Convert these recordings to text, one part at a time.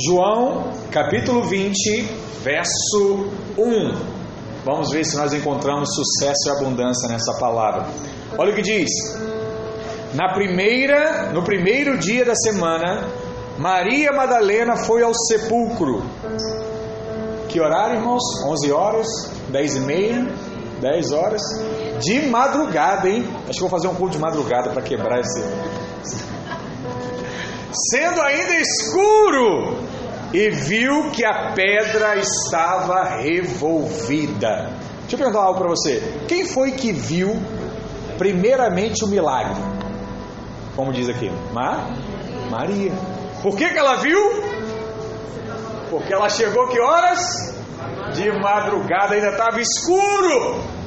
João, capítulo 20, verso 1. Vamos ver se nós encontramos sucesso e abundância nessa palavra. Olha o que diz: Na primeira, no primeiro dia da semana, Maria Madalena foi ao sepulcro. Que horário, irmãos? 11 horas, 10 e meia, 10 horas. De madrugada, hein? Acho que vou fazer um culto de madrugada para quebrar esse. Sendo ainda escuro, e viu que a pedra estava revolvida. Deixa eu perguntar algo para você. Quem foi que viu, primeiramente, o milagre? Como diz aqui? Ma? Maria. Por que, que ela viu? Porque ela chegou que horas? De madrugada, ainda estava escuro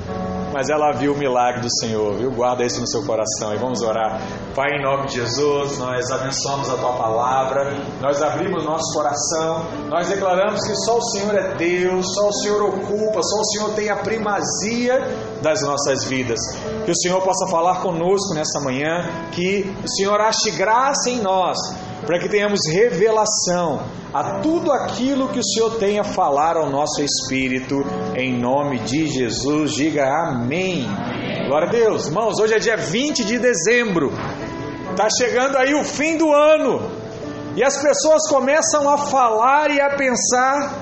mas ela viu o milagre do Senhor, viu? Guarda isso no seu coração e vamos orar. Pai, em nome de Jesus, nós abençoamos a tua palavra, nós abrimos nosso coração, nós declaramos que só o Senhor é Deus, só o Senhor ocupa, só o Senhor tem a primazia das nossas vidas. Que o Senhor possa falar conosco nessa manhã, que o Senhor ache graça em nós para que tenhamos revelação a tudo aquilo que o Senhor tem a falar ao nosso espírito, em nome de Jesus. Diga amém. Glória a Deus. Irmãos, hoje é dia 20 de dezembro, está chegando aí o fim do ano, e as pessoas começam a falar e a pensar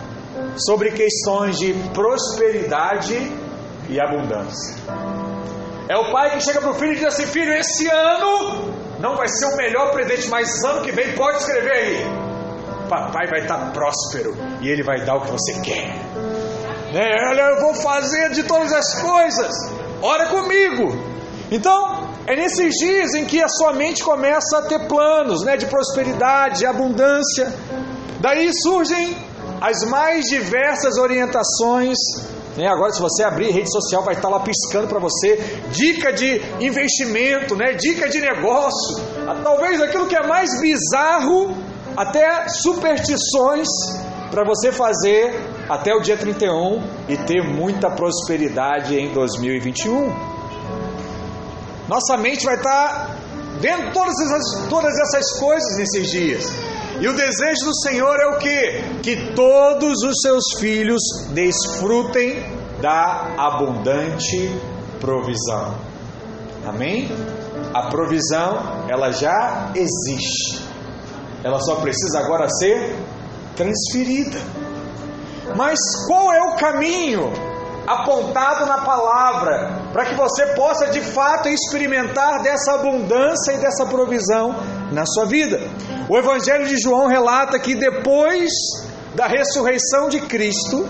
sobre questões de prosperidade e abundância. É o pai que chega para o filho e diz assim: Filho, esse ano não vai ser o melhor presente, mas ano que vem pode escrever aí. Papai vai estar próspero e ele vai dar o que você quer. Né? Olha, eu vou fazer de todas as coisas. Ora comigo. Então, é nesses dias em que a sua mente começa a ter planos né, de prosperidade, de abundância. Daí surgem as mais diversas orientações né? Agora, se você abrir rede social, vai estar lá piscando para você dica de investimento, né? dica de negócio. Talvez aquilo que é mais bizarro, até superstições para você fazer até o dia 31 e ter muita prosperidade em 2021. Nossa mente vai estar vendo todas essas, todas essas coisas nesses dias. E o desejo do Senhor é o que? Que todos os seus filhos desfrutem da abundante provisão. Amém? A provisão, ela já existe. Ela só precisa agora ser transferida. Mas qual é o caminho apontado na palavra para que você possa de fato experimentar dessa abundância e dessa provisão na sua vida? O Evangelho de João relata que depois da ressurreição de Cristo,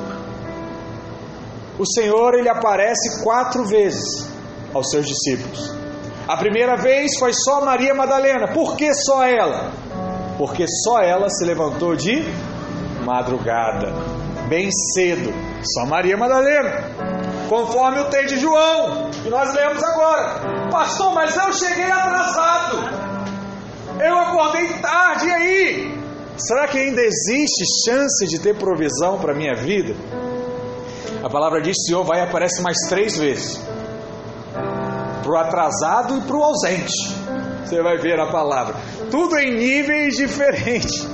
o Senhor ele aparece quatro vezes aos seus discípulos. A primeira vez foi só Maria Madalena. Por que só ela? Porque só ela se levantou de madrugada, bem cedo. Só Maria Madalena. Conforme o texto de João, que nós lemos agora. Pastor, mas eu cheguei atrasado. Eu acordei tarde, e aí? Será que ainda existe chance de ter provisão para a minha vida? A palavra diz: Senhor vai e aparece mais três vezes para o atrasado e para o ausente. Você vai ver a palavra, tudo em níveis diferentes.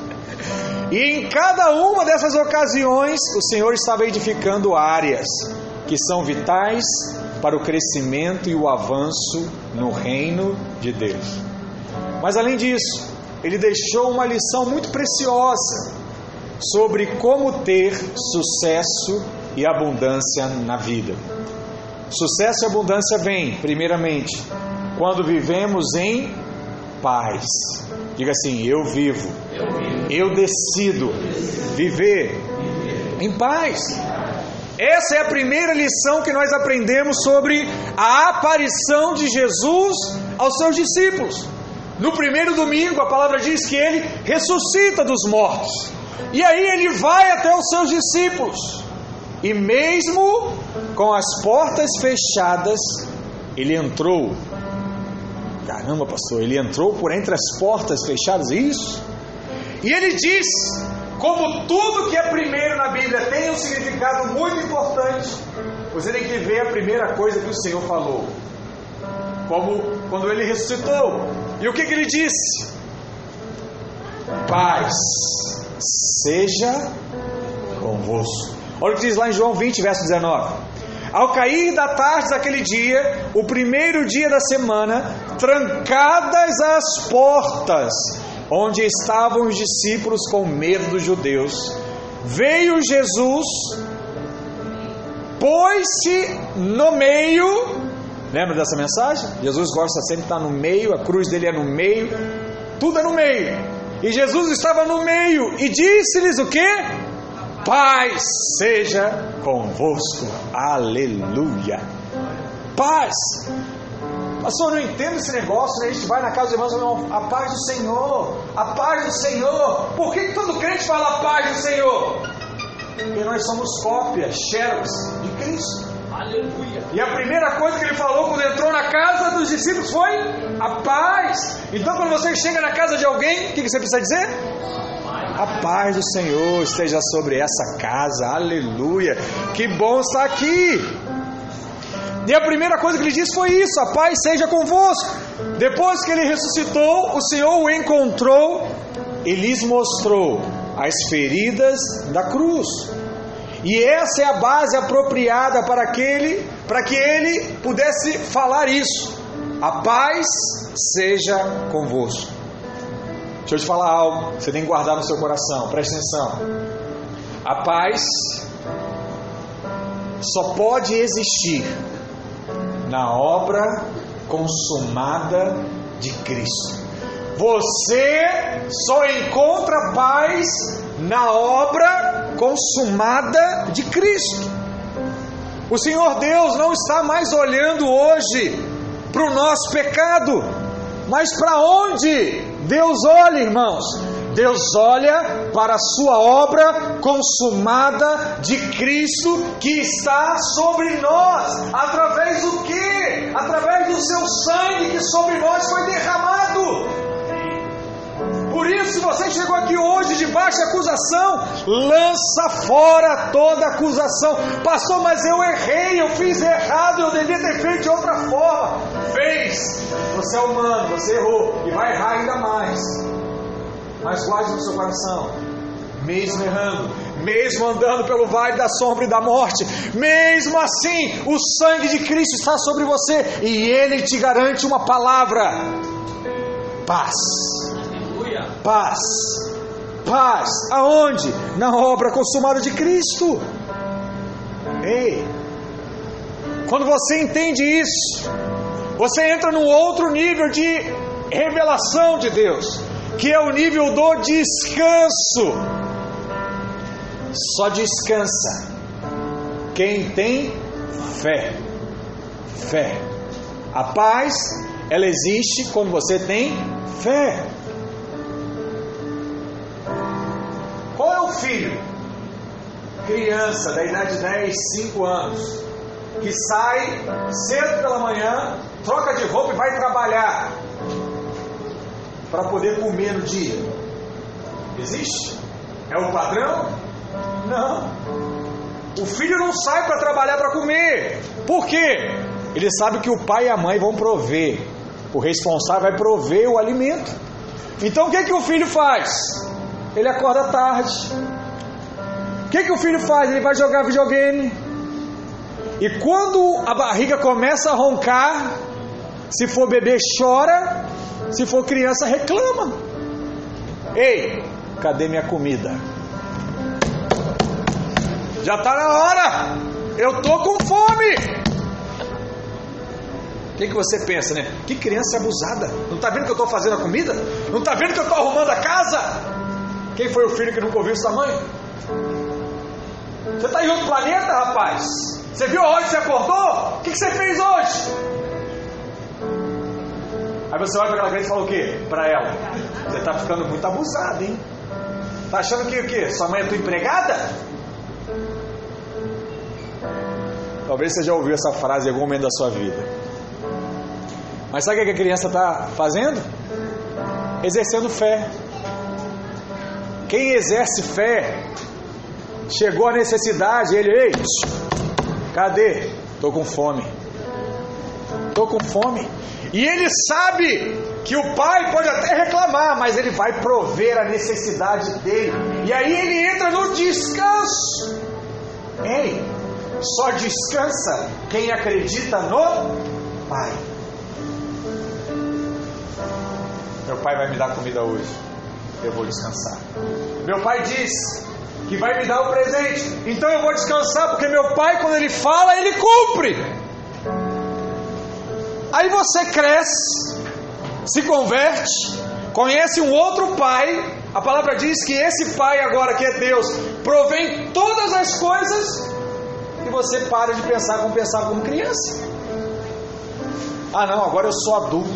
E em cada uma dessas ocasiões, o Senhor estava edificando áreas que são vitais para o crescimento e o avanço no reino de Deus. Mas além disso, ele deixou uma lição muito preciosa sobre como ter sucesso e abundância na vida. Sucesso e abundância vem, primeiramente, quando vivemos em paz. Diga assim: eu vivo, eu decido viver em paz. Essa é a primeira lição que nós aprendemos sobre a aparição de Jesus aos seus discípulos. No primeiro domingo, a palavra diz que ele ressuscita dos mortos. E aí ele vai até os seus discípulos. E mesmo com as portas fechadas, ele entrou. Caramba, pastor, ele entrou por entre as portas fechadas, é isso? E ele diz: como tudo que é primeiro na Bíblia tem um significado muito importante, você tem que ver a primeira coisa que o Senhor falou. Como quando ele ressuscitou, e o que, que ele disse? Paz. seja convosco. Olha o que diz lá em João 20, verso 19. Ao cair da tarde daquele dia, o primeiro dia da semana, trancadas as portas, onde estavam os discípulos com medo dos judeus, veio Jesus, pôs-se no meio. Lembra dessa mensagem? Jesus gosta sempre de estar no meio, a cruz dele é no meio, tudo é no meio. E Jesus estava no meio e disse-lhes o que? Paz seja convosco. Aleluia. Paz. Pastor, eu não entendo esse negócio, né? A gente vai na casa dos irmãos, a paz do Senhor, a paz do Senhor. Por que todo crente fala a paz do Senhor? Porque nós somos cópias, xerox de Cristo. Aleluia. E a primeira coisa que ele falou quando entrou na casa dos discípulos foi a paz. Então, quando você chega na casa de alguém, o que você precisa dizer? A paz do Senhor esteja sobre essa casa, aleluia. Que bom estar aqui. E a primeira coisa que ele disse foi isso: a paz seja convosco. Depois que ele ressuscitou, o Senhor o encontrou e lhes mostrou as feridas da cruz. E essa é a base apropriada para aquele, para que ele pudesse falar isso. A paz seja convosco. Deixa eu te falar algo, você tem que guardar no seu coração, preste atenção. A paz só pode existir na obra consumada de Cristo. Você só encontra paz na obra consumada de Cristo. O Senhor Deus não está mais olhando hoje para o nosso pecado, mas para onde Deus olha, irmãos. Deus olha para a sua obra consumada de Cristo que está sobre nós, através do que? Através do seu sangue que sobre nós foi derramado. Por isso, se você chegou aqui hoje de acusação, lança fora toda acusação. Pastor, mas eu errei, eu fiz errado, eu devia ter feito de outra forma. Fez. Você é humano, você errou e vai errar ainda mais. Mas guarde no seu coração, mesmo errando, mesmo andando pelo vale da sombra e da morte, mesmo assim, o sangue de Cristo está sobre você e ele te garante uma palavra: paz paz. Paz. Aonde? Na obra consumada de Cristo. Ei. Quando você entende isso, você entra num outro nível de revelação de Deus, que é o nível do descanso. Só descansa quem tem fé. Fé. A paz, ela existe quando você tem fé. filho, criança da idade de 10, 5 anos, que sai cedo pela manhã, troca de roupa e vai trabalhar para poder comer no dia. Existe? É o padrão? Não. O filho não sai para trabalhar para comer. Por quê? Ele sabe que o pai e a mãe vão prover. O responsável vai prover o alimento. Então o que, que o filho faz? Ele acorda tarde. O que, que o filho faz? Ele vai jogar videogame. E quando a barriga começa a roncar, se for bebê, chora. Se for criança, reclama. Ei, cadê minha comida? Já está na hora. Eu tô com fome. O que, que você pensa, né? Que criança abusada. Não está vendo que eu estou fazendo a comida? Não está vendo que eu estou arrumando a casa? Quem foi o filho que nunca ouviu sua mãe? Você está em outro planeta, rapaz? Você viu hoje você acordou? O que, que você fez hoje? Aí você olha para aquela criança e fala o quê? Para ela. Você está ficando muito abusado, hein? Tá achando que o quê? Sua mãe é tua empregada? Talvez você já ouviu essa frase em algum momento da sua vida. Mas sabe o que a criança está fazendo? Exercendo fé. Quem exerce fé, chegou a necessidade, ele, ei, cadê? Estou com fome. Estou com fome. E ele sabe que o pai pode até reclamar, mas ele vai prover a necessidade dele. E aí ele entra no descanso. Ei, só descansa quem acredita no Pai. Meu pai vai me dar comida hoje. Eu vou descansar. Meu pai diz que vai me dar o presente. Então eu vou descansar, porque meu pai, quando ele fala, ele cumpre. Aí você cresce, se converte, conhece um outro pai. A palavra diz que esse pai, agora que é Deus, provém todas as coisas e você para de pensar como pensar como criança. Ah, não, agora eu sou adulto.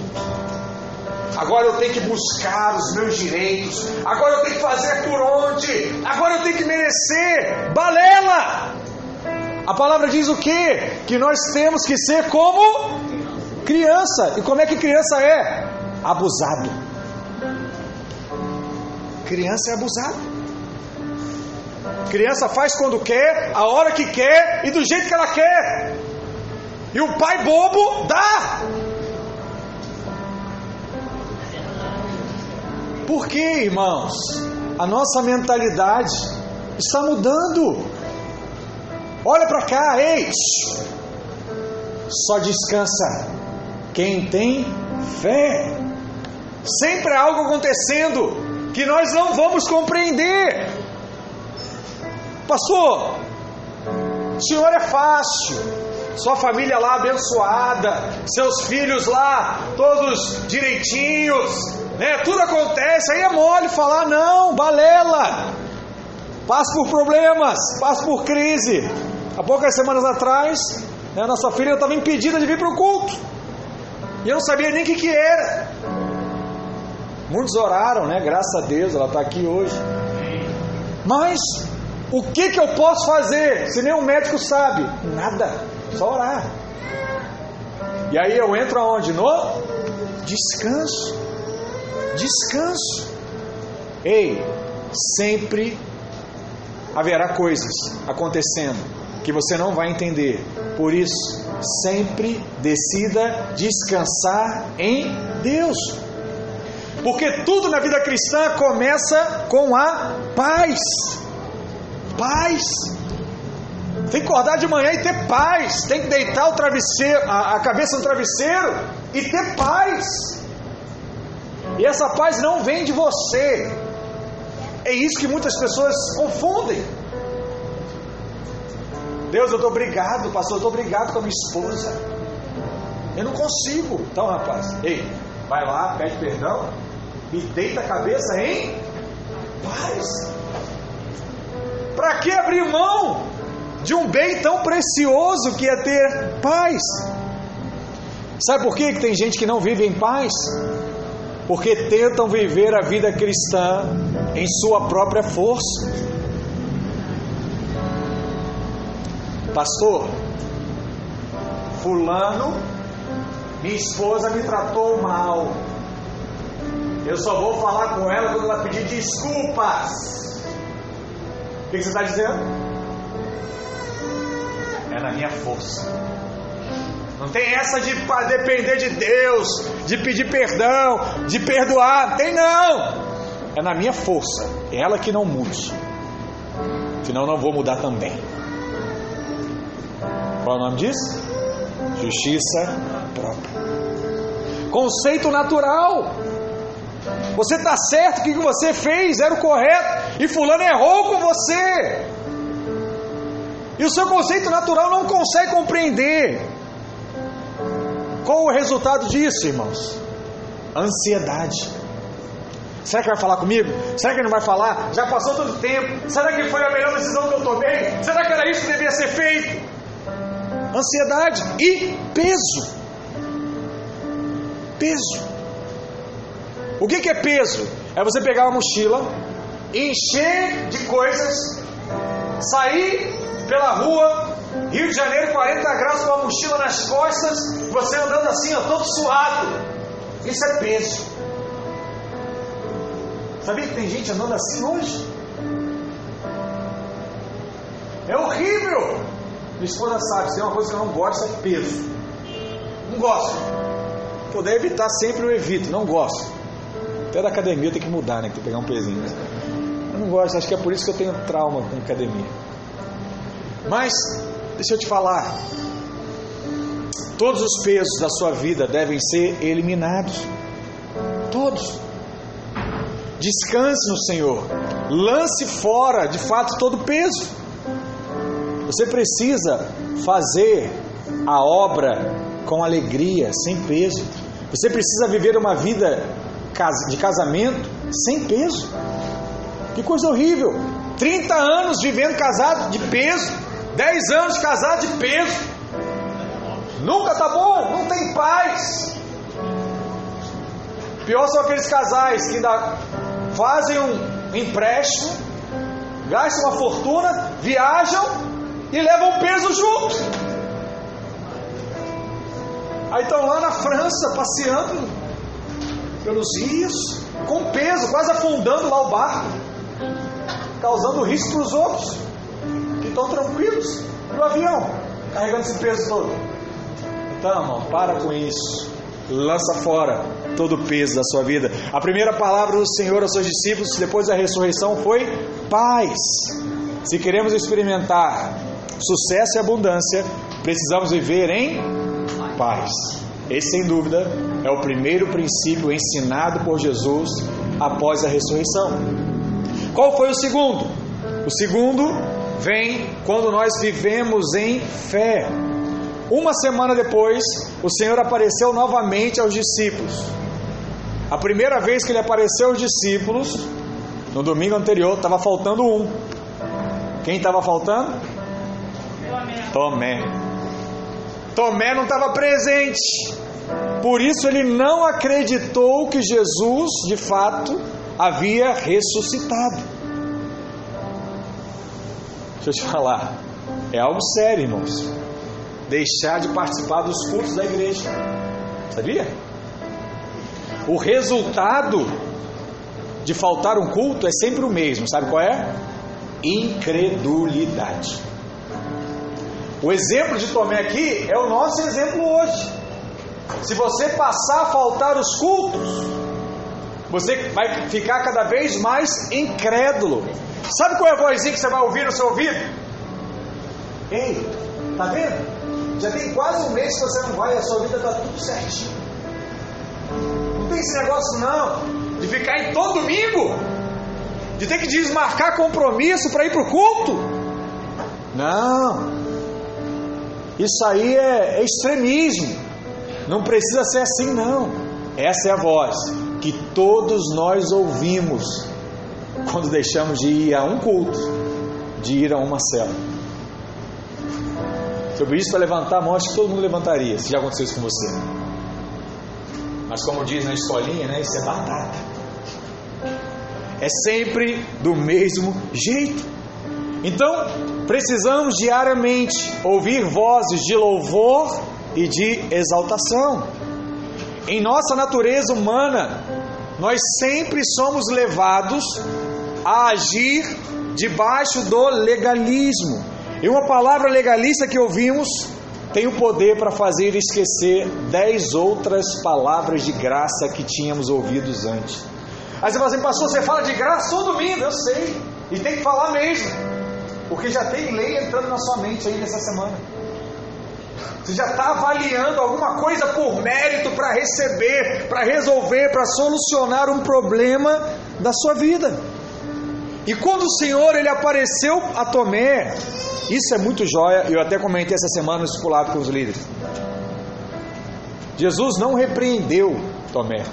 Agora eu tenho que buscar os meus direitos. Agora eu tenho que fazer por onde. Agora eu tenho que merecer. Balela! A palavra diz o quê? Que nós temos que ser como criança. E como é que criança é? Abusado. Criança é abusado. Criança faz quando quer, a hora que quer e do jeito que ela quer. E o pai bobo dá. Por quê, irmãos? A nossa mentalidade está mudando. Olha para cá, ei! Só descansa quem tem fé. Sempre há algo acontecendo que nós não vamos compreender. Pastor, o senhor é fácil, sua família lá abençoada, seus filhos lá todos direitinhos, né? Tudo acontece, aí é mole falar, não, balela. Passa por problemas, passa por crise. Há poucas semanas atrás, né, nossa filha estava impedida de vir para o culto. E eu não sabia nem o que, que era. Muitos oraram, né? Graças a Deus, ela está aqui hoje. Mas o que, que eu posso fazer se nenhum médico sabe? Nada, só orar. E aí eu entro aonde? No descanso descanso. Ei, sempre haverá coisas acontecendo que você não vai entender. Por isso, sempre decida descansar em Deus. Porque tudo na vida cristã começa com a paz. Paz. Tem que acordar de manhã e ter paz. Tem que deitar o travesseiro, a, a cabeça no travesseiro e ter paz. E essa paz não vem de você. É isso que muitas pessoas confundem. Deus, eu estou obrigado, pastor, eu estou obrigado com a minha esposa. Eu não consigo. Então, rapaz, ei, vai lá, pede perdão e deita a cabeça em paz. Para que abrir mão de um bem tão precioso que é ter paz? Sabe por que tem gente que não vive em paz? porque tentam viver a vida cristã em sua própria força. Pastor, Fulano, minha esposa me tratou mal. Eu só vou falar com ela quando ela pedir desculpas. O que você está dizendo? É na minha força. Não tem essa de depender de Deus, de pedir perdão, de perdoar. Não tem não. É na minha força. É ela que não mude. Senão não vou mudar também. Qual o nome disso? Justiça própria. Conceito natural. Você está certo que o que você fez era o correto e fulano errou com você. E o seu conceito natural não consegue compreender. Qual o resultado disso, irmãos? Ansiedade. Será que vai falar comigo? Será que não vai falar? Já passou todo tempo. Será que foi a melhor decisão que eu tomei? Será que era isso que devia ser feito? Ansiedade e peso. Peso. O que, que é peso? É você pegar uma mochila, encher de coisas, sair pela rua, Rio de Janeiro, 40 graus com a mochila nas costas, você andando assim, ó, todo suado. Isso é peso. Sabia que tem gente andando assim hoje? É horrível. Minha esposa sabe, se é uma coisa que eu não gosto, é peso. Não gosto. puder evitar sempre eu evito, não gosto. Até da academia tem que mudar, né? Tem que pegar um pezinho. Eu não gosto, acho que é por isso que eu tenho trauma com academia. Mas, deixa eu te falar. Todos os pesos da sua vida devem ser eliminados. Todos. Descanse no Senhor. Lance fora, de fato, todo peso. Você precisa fazer a obra com alegria, sem peso. Você precisa viver uma vida de casamento sem peso. Que coisa horrível! 30 anos vivendo casado de peso, 10 anos casado de peso. Nunca tá bom, não tem paz. Pior são aqueles casais que ainda fazem um empréstimo, gastam uma fortuna, viajam e levam peso junto. Aí estão lá na França passeando pelos rios, com peso, quase afundando lá o barco, causando risco para os outros que estão tranquilos no avião, carregando esse peso todo. Então, irmão, para com isso. Lança fora todo o peso da sua vida. A primeira palavra do Senhor aos seus discípulos depois da ressurreição foi paz. Se queremos experimentar sucesso e abundância, precisamos viver em paz. Esse, sem dúvida, é o primeiro princípio ensinado por Jesus após a ressurreição. Qual foi o segundo? O segundo vem quando nós vivemos em fé. Uma semana depois, o Senhor apareceu novamente aos discípulos. A primeira vez que ele apareceu aos discípulos, no domingo anterior, estava faltando um. Quem estava faltando? Tomé. Tomé não estava presente. Por isso ele não acreditou que Jesus, de fato, havia ressuscitado. Deixa eu te falar, é algo sério, irmãos. Deixar de participar dos cultos da igreja. Sabia? O resultado de faltar um culto é sempre o mesmo, sabe qual é? Incredulidade. O exemplo de Tomé aqui é o nosso exemplo hoje. Se você passar a faltar os cultos, você vai ficar cada vez mais incrédulo. Sabe qual é a vozinha que você vai ouvir no seu ouvido? Ei, tá vendo? Já tem quase um mês que você não vai e a sua vida está tudo certinho. Não tem esse negócio não, de ficar em todo domingo, de ter que desmarcar compromisso para ir para o culto. Não, isso aí é, é extremismo. Não precisa ser assim, não. Essa é a voz que todos nós ouvimos quando deixamos de ir a um culto, de ir a uma cela. Se eu pedisse para levantar a mão, acho que todo mundo levantaria, se já aconteceu isso com você. Mas como diz na escolinha, né, isso é batata. É sempre do mesmo jeito. Então, precisamos diariamente ouvir vozes de louvor e de exaltação. Em nossa natureza humana, nós sempre somos levados a agir debaixo do legalismo. E uma palavra legalista que ouvimos tem o poder para fazer esquecer dez outras palavras de graça que tínhamos ouvidos antes. Aí você fala assim, pastor, você fala de graça todo domingo, eu sei, e tem que falar mesmo, porque já tem lei entrando na sua mente aí nessa semana. Você já está avaliando alguma coisa por mérito para receber, para resolver, para solucionar um problema da sua vida. E quando o Senhor ele apareceu a Tomé, isso é muito joia, eu até comentei essa semana no discipulado com os líderes. Jesus não repreendeu Tomé.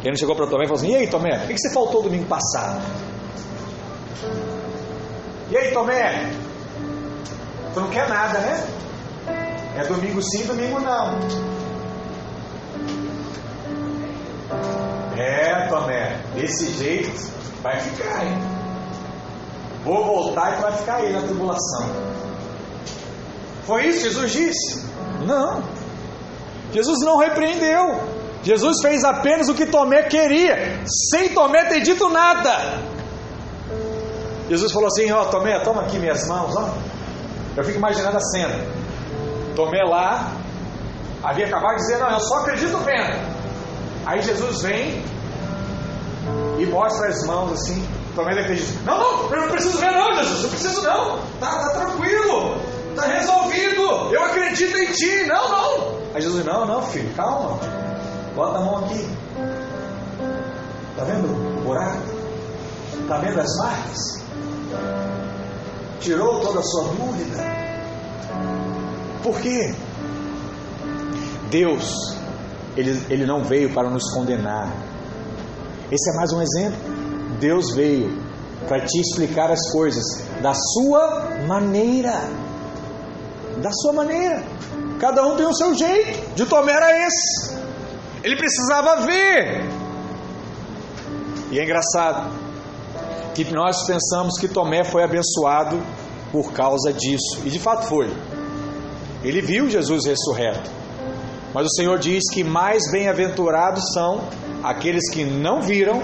Ele não chegou para Tomé e falou assim: E aí, Tomé, o que você faltou domingo passado? E aí, Tomé, tu não quer nada, né? É domingo sim, domingo não. É, Tomé, desse jeito vai ficar, hein? Vou voltar e tu vai ficar aí na tribulação. Foi isso que Jesus disse? Não. Jesus não repreendeu. Jesus fez apenas o que Tomé queria, sem Tomé ter dito nada. Jesus falou assim: Ó, Tomé, toma aqui minhas mãos, ó. Eu fico imaginando a cena. Tomé lá, havia acabado de dizer: Não, eu só acredito vendo. Aí Jesus vem e mostra as mãos assim. Tomé ter dito: Não, não, eu não preciso ver, não, Jesus, não preciso, não. Tá, tá tranquilo, tá resolvido. Eu acredito em ti. Não, não. Aí Jesus: Não, não, filho, calma. Bota a mão aqui. Tá vendo o buraco? Tá vendo as marcas? Tirou toda a sua dúvida. Por quê? Deus, ele, ele não veio para nos condenar. Esse é mais um exemplo. Deus veio para te explicar as coisas da sua maneira. Da sua maneira. Cada um tem o seu jeito. De Tomé era esse. Ele precisava ver. E é engraçado que nós pensamos que Tomé foi abençoado por causa disso. E de fato foi. Ele viu Jesus ressurreto. Mas o Senhor diz que mais bem-aventurados são aqueles que não viram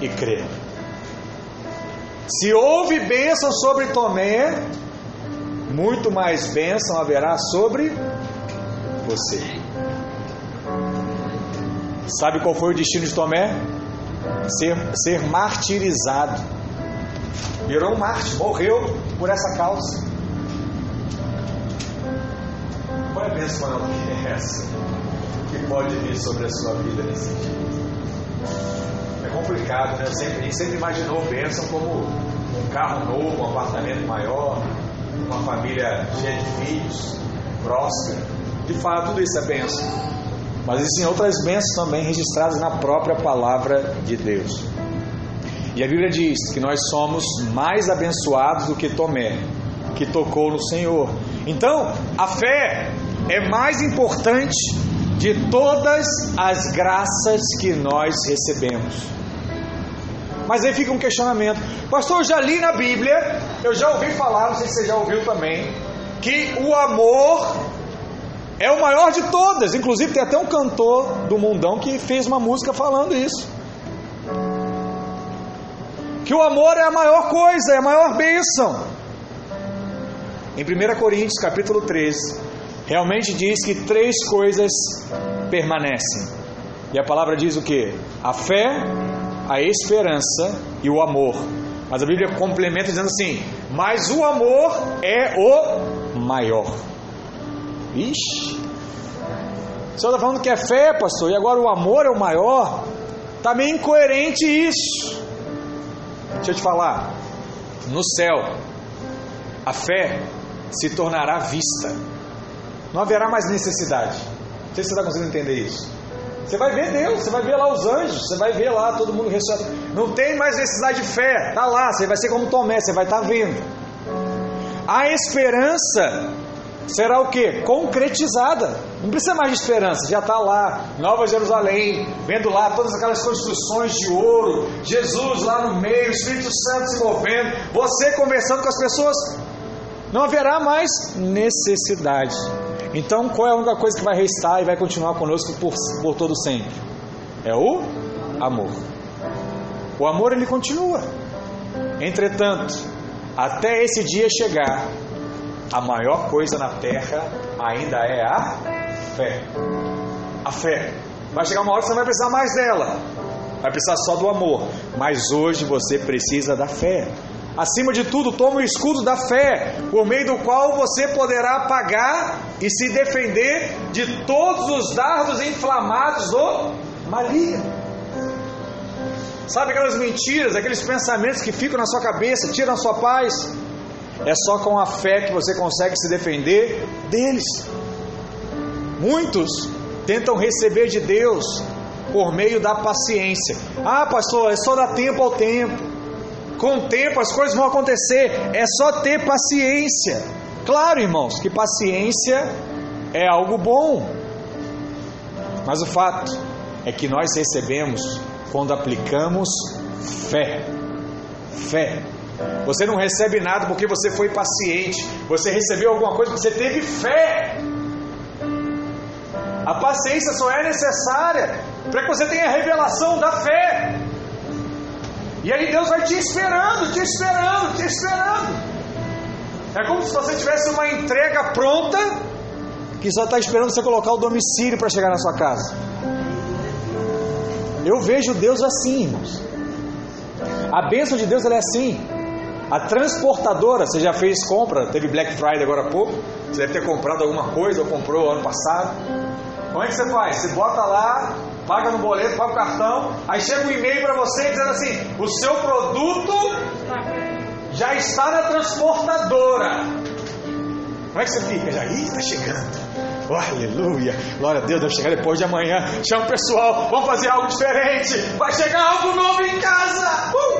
e creram. Se houve bênção sobre Tomé, muito mais bênção haverá sobre você. Sabe qual foi o destino de Tomé? Ser, ser martirizado. Virou um mártir, morreu por essa causa. Qual é a bênção maior que é essa? Que pode vir sobre a sua vida nesse dia? É complicado, né? Sempre, a gente sempre imaginou bênção como um carro novo, um apartamento maior, uma família cheia de filhos, próspera. De fato, tudo isso é bênção. Mas existem outras bênçãos também registradas na própria palavra de Deus. E a Bíblia diz que nós somos mais abençoados do que Tomé, que tocou no Senhor. Então, a fé é mais importante de todas as graças que nós recebemos. Mas aí fica um questionamento. Pastor, eu já li na Bíblia, eu já ouvi falar, não sei se você já ouviu também, que o amor é o maior de todas. Inclusive tem até um cantor do mundão que fez uma música falando isso. Que o amor é a maior coisa, é a maior bênção. Em 1 Coríntios capítulo 13, realmente diz que três coisas permanecem. E a palavra diz o que? A fé, a esperança e o amor. Mas a Bíblia complementa dizendo assim: mas o amor é o maior. Ixi! O senhor está falando que é fé, pastor, e agora o amor é o maior? Está meio incoerente isso. Deixa eu te falar. No céu, a fé se tornará vista. Não haverá mais necessidade. Não sei se você está conseguindo entender isso. Você vai ver Deus, você vai ver lá os anjos, você vai ver lá todo mundo ressuscitado. Não tem mais necessidade de fé, está lá, você vai ser como Tomé, você vai estar tá vendo. A esperança será o que? Concretizada. Não precisa mais de esperança, já está lá, Nova Jerusalém, vendo lá todas aquelas construções de ouro, Jesus lá no meio, Espírito Santo se movendo, você conversando com as pessoas. Não haverá mais necessidade. Então, qual é a única coisa que vai restar e vai continuar conosco por, por todo sempre? É o amor. O amor ele continua. Entretanto, até esse dia chegar, a maior coisa na terra ainda é a fé. A fé. Vai chegar uma hora que você não vai precisar mais dela. Vai precisar só do amor. Mas hoje você precisa da fé. Acima de tudo, tome o escudo da fé, por meio do qual você poderá apagar e se defender de todos os dardos inflamados do maligno. Sabe aquelas mentiras, aqueles pensamentos que ficam na sua cabeça, tiram a sua paz? É só com a fé que você consegue se defender deles. Muitos tentam receber de Deus por meio da paciência. Ah, pastor, é só dar tempo ao tempo. Com o tempo as coisas vão acontecer. É só ter paciência. Claro, irmãos, que paciência é algo bom. Mas o fato é que nós recebemos quando aplicamos fé. Fé. Você não recebe nada porque você foi paciente. Você recebeu alguma coisa porque você teve fé. A paciência só é necessária para que você tenha a revelação da fé. E aí Deus vai te esperando, te esperando, te esperando. É como se você tivesse uma entrega pronta que só está esperando você colocar o domicílio para chegar na sua casa. Eu vejo Deus assim, irmãos. A bênção de Deus é assim. A transportadora, você já fez compra, teve Black Friday agora há pouco, você deve ter comprado alguma coisa ou comprou ano passado. Como é que você faz? Você bota lá, paga no boleto, paga o cartão, aí chega um e-mail para você dizendo assim: o seu produto já está na transportadora. Como é que você fica? Já, ih, está chegando. Oh, aleluia, glória a Deus, deve chegar depois de amanhã. Chama o pessoal, vamos fazer algo diferente. Vai chegar algo novo em casa. Uh!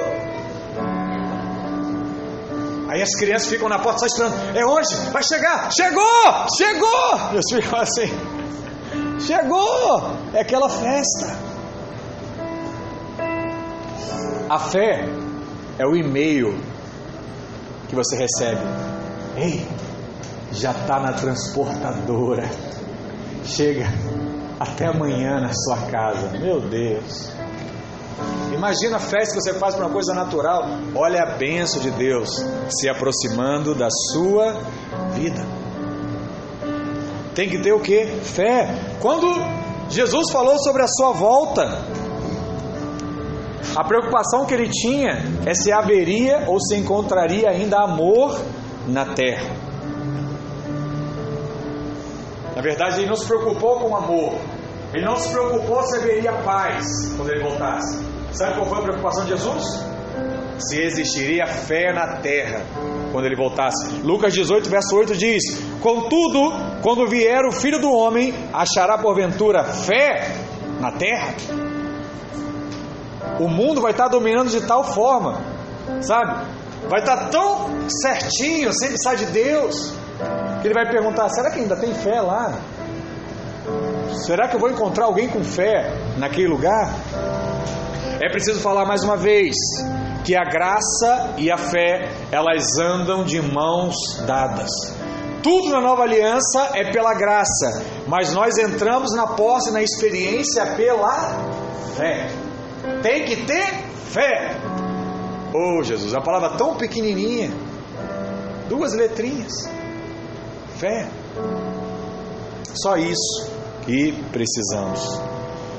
Aí as crianças ficam na porta só esperando. É hoje, vai chegar, chegou, chegou. Meus filhos assim, chegou. É aquela festa. A fé é o e-mail que você recebe. Ei, já está na transportadora. Chega até amanhã na sua casa. Meu Deus. Imagina a festa que você faz para uma coisa natural. Olha a benção de Deus se aproximando da sua vida. Tem que ter o que? Fé. Quando Jesus falou sobre a sua volta, a preocupação que ele tinha é se haveria ou se encontraria ainda amor na terra. Na verdade, ele não se preocupou com amor. Ele não se preocupou se haveria paz quando ele voltasse. Sabe qual foi a preocupação de Jesus? Se existiria fé na terra quando ele voltasse. Lucas 18, verso 8 diz: Contudo, quando vier o filho do homem, achará porventura fé na terra? O mundo vai estar dominando de tal forma, sabe? Vai estar tão certinho, sempre sai de Deus, que ele vai perguntar: será que ainda tem fé lá? Será que eu vou encontrar alguém com fé naquele lugar? É preciso falar mais uma vez que a graça e a fé elas andam de mãos dadas. Tudo na nova aliança é pela graça, mas nós entramos na posse, na experiência pela fé. Tem que ter fé. Oh Jesus, a palavra tão pequenininha, duas letrinhas. Fé. Só isso que precisamos.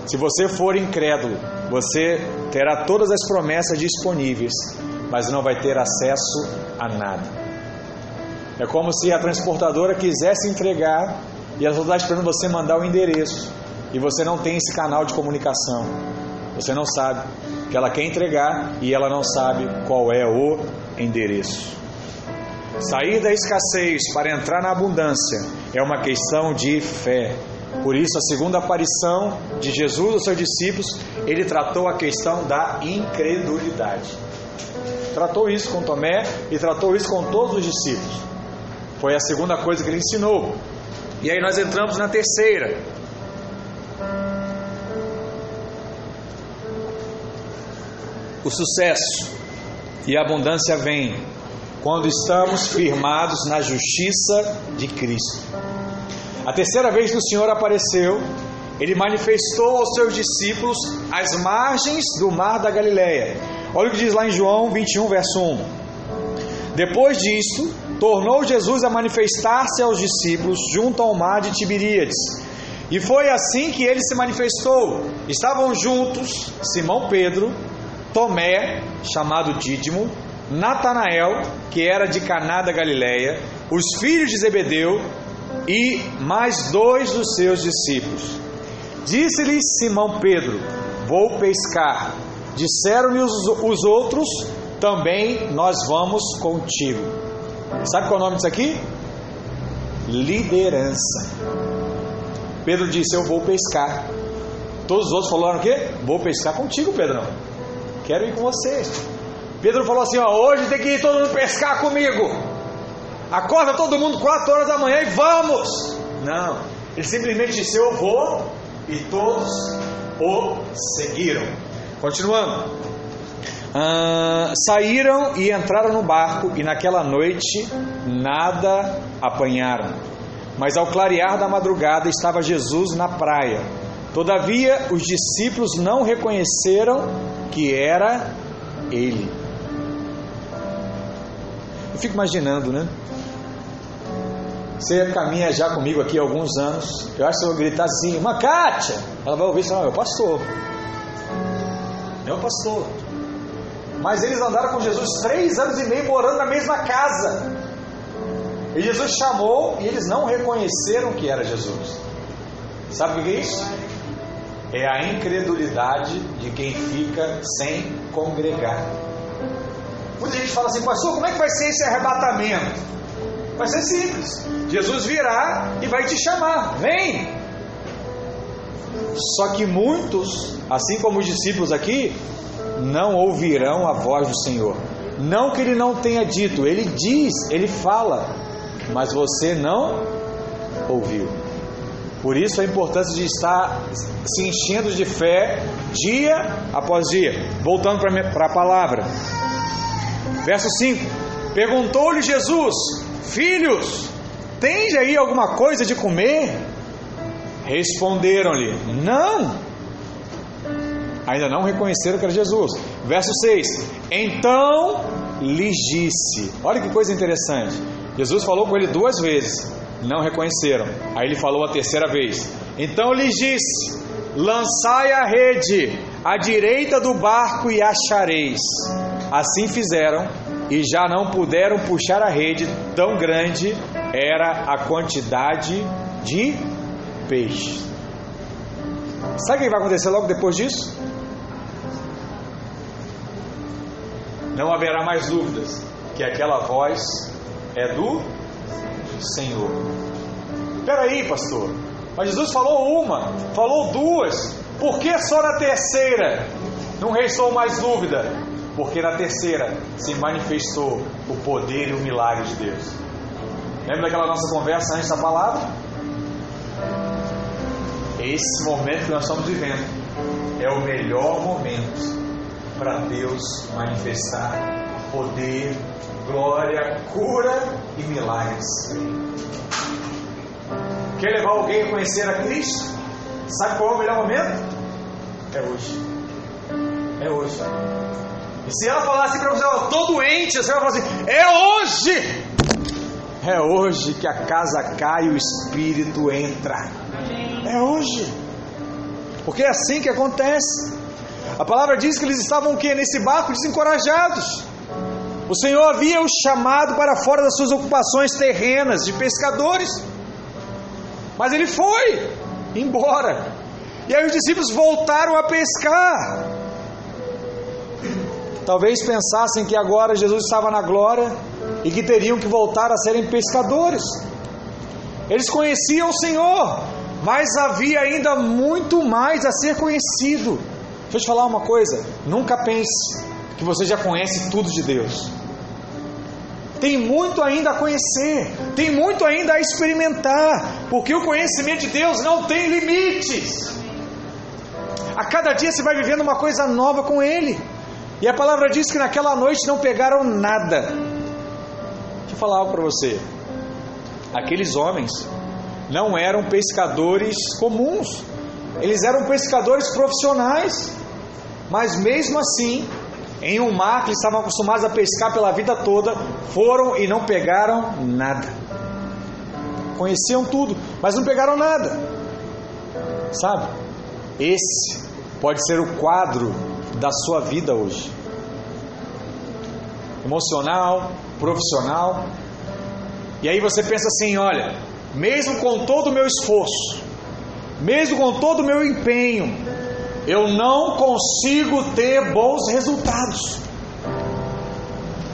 Se você for incrédulo, você terá todas as promessas disponíveis, mas não vai ter acesso a nada. É como se a transportadora quisesse entregar e ela está esperando você mandar o endereço e você não tem esse canal de comunicação. Você não sabe que ela quer entregar e ela não sabe qual é o endereço. Sair da escassez para entrar na abundância é uma questão de fé. Por isso, a segunda aparição de Jesus aos seus discípulos, ele tratou a questão da incredulidade. Tratou isso com Tomé e tratou isso com todos os discípulos. Foi a segunda coisa que ele ensinou. E aí nós entramos na terceira. O sucesso e a abundância vem quando estamos firmados na justiça de Cristo. A terceira vez que o Senhor apareceu, ele manifestou aos seus discípulos as margens do mar da Galileia. Olha o que diz lá em João 21, verso 1. Depois disto, tornou Jesus a manifestar-se aos discípulos junto ao mar de Tiberíades. E foi assim que ele se manifestou. Estavam juntos Simão Pedro, Tomé, chamado Dídimo, Natanael, que era de Caná da Galileia, os filhos de Zebedeu e mais dois dos seus discípulos. Disse-lhe Simão Pedro: Vou pescar. Disseram-lhe os, os outros: Também nós vamos contigo. Sabe qual é o nome disso aqui? Liderança. Pedro disse: Eu vou pescar. Todos os outros falaram o quê? Vou pescar contigo, Pedrão. Quero ir com você. Pedro falou assim: ó, hoje tem que ir todo mundo pescar comigo. Acorda todo mundo 4 horas da manhã e vamos. Não, ele simplesmente disse: Eu vou, e todos o seguiram. Continuando. Ah, saíram e entraram no barco, e naquela noite nada apanharam. Mas ao clarear da madrugada estava Jesus na praia. Todavia os discípulos não reconheceram que era ele. Eu fico imaginando, né? Você caminha já comigo aqui há alguns anos. Eu acho que eu gritar assim, Macátia, ela vai ouvir e falar, meu pastor. Meu pastor. Mas eles andaram com Jesus três anos e meio morando na mesma casa. E Jesus chamou e eles não reconheceram que era Jesus. Sabe o que é isso? É a incredulidade de quem fica sem congregar. Muita gente fala assim, pastor, como é que vai ser esse arrebatamento? Vai ser simples. Jesus virá e vai te chamar. Vem! Só que muitos, assim como os discípulos aqui, não ouvirão a voz do Senhor. Não que ele não tenha dito, ele diz, ele fala, mas você não ouviu. Por isso a importância de estar se enchendo de fé dia após dia. Voltando para a palavra. Verso 5: Perguntou-lhe Jesus: Filhos, tens aí alguma coisa de comer? Responderam-lhe: Não. Ainda não reconheceram que era Jesus. Verso 6: Então lhes disse: Olha que coisa interessante. Jesus falou com ele duas vezes, não reconheceram. Aí ele falou a terceira vez. Então lhes disse: Lançai a rede à direita do barco e achareis. Assim fizeram e já não puderam puxar a rede, tão grande era a quantidade de peixe. Sabe o que vai acontecer logo depois disso? Não haverá mais dúvidas que aquela voz é do Senhor. Peraí, pastor, mas Jesus falou uma, falou duas, por que só na terceira não restou mais dúvida? Porque na terceira se manifestou o poder e o milagre de Deus. Lembra daquela nossa conversa antes da palavra? Esse momento que nós estamos vivendo é o melhor momento para Deus manifestar poder, glória, cura e milagres. Quer levar alguém a conhecer a Cristo? Sabe qual é o melhor momento? É hoje. É hoje. E se ela falasse para você, eu estou doente, você vai falar assim: é hoje! É hoje que a casa cai e o Espírito entra. É hoje. Porque é assim que acontece. A palavra diz que eles estavam o quê? Nesse barco desencorajados. O Senhor havia os chamado para fora das suas ocupações terrenas de pescadores. Mas ele foi embora. E aí os discípulos voltaram a pescar. Talvez pensassem que agora Jesus estava na glória e que teriam que voltar a serem pescadores. Eles conheciam o Senhor, mas havia ainda muito mais a ser conhecido. Deixa eu te falar uma coisa: nunca pense que você já conhece tudo de Deus. Tem muito ainda a conhecer, tem muito ainda a experimentar, porque o conhecimento de Deus não tem limites. A cada dia você vai vivendo uma coisa nova com Ele. E a palavra diz que naquela noite não pegaram nada. Deixa eu falar algo para você. Aqueles homens não eram pescadores comuns, eles eram pescadores profissionais. Mas mesmo assim, em um mar que eles estavam acostumados a pescar pela vida toda, foram e não pegaram nada. Conheciam tudo, mas não pegaram nada. Sabe? Esse pode ser o quadro da sua vida hoje. Emocional, profissional. E aí você pensa assim: olha, mesmo com todo o meu esforço, mesmo com todo o meu empenho, eu não consigo ter bons resultados.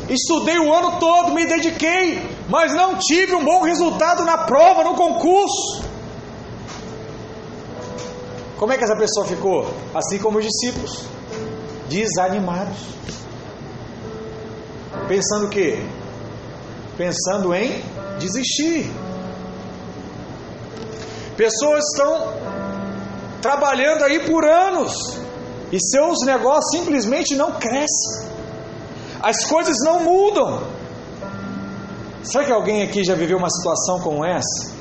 Estudei o ano todo, me dediquei, mas não tive um bom resultado na prova, no concurso. Como é que essa pessoa ficou? Assim como os discípulos, desanimados. Pensando o quê? Pensando em desistir. Pessoas estão trabalhando aí por anos e seus negócios simplesmente não crescem. As coisas não mudam. Será que alguém aqui já viveu uma situação como essa?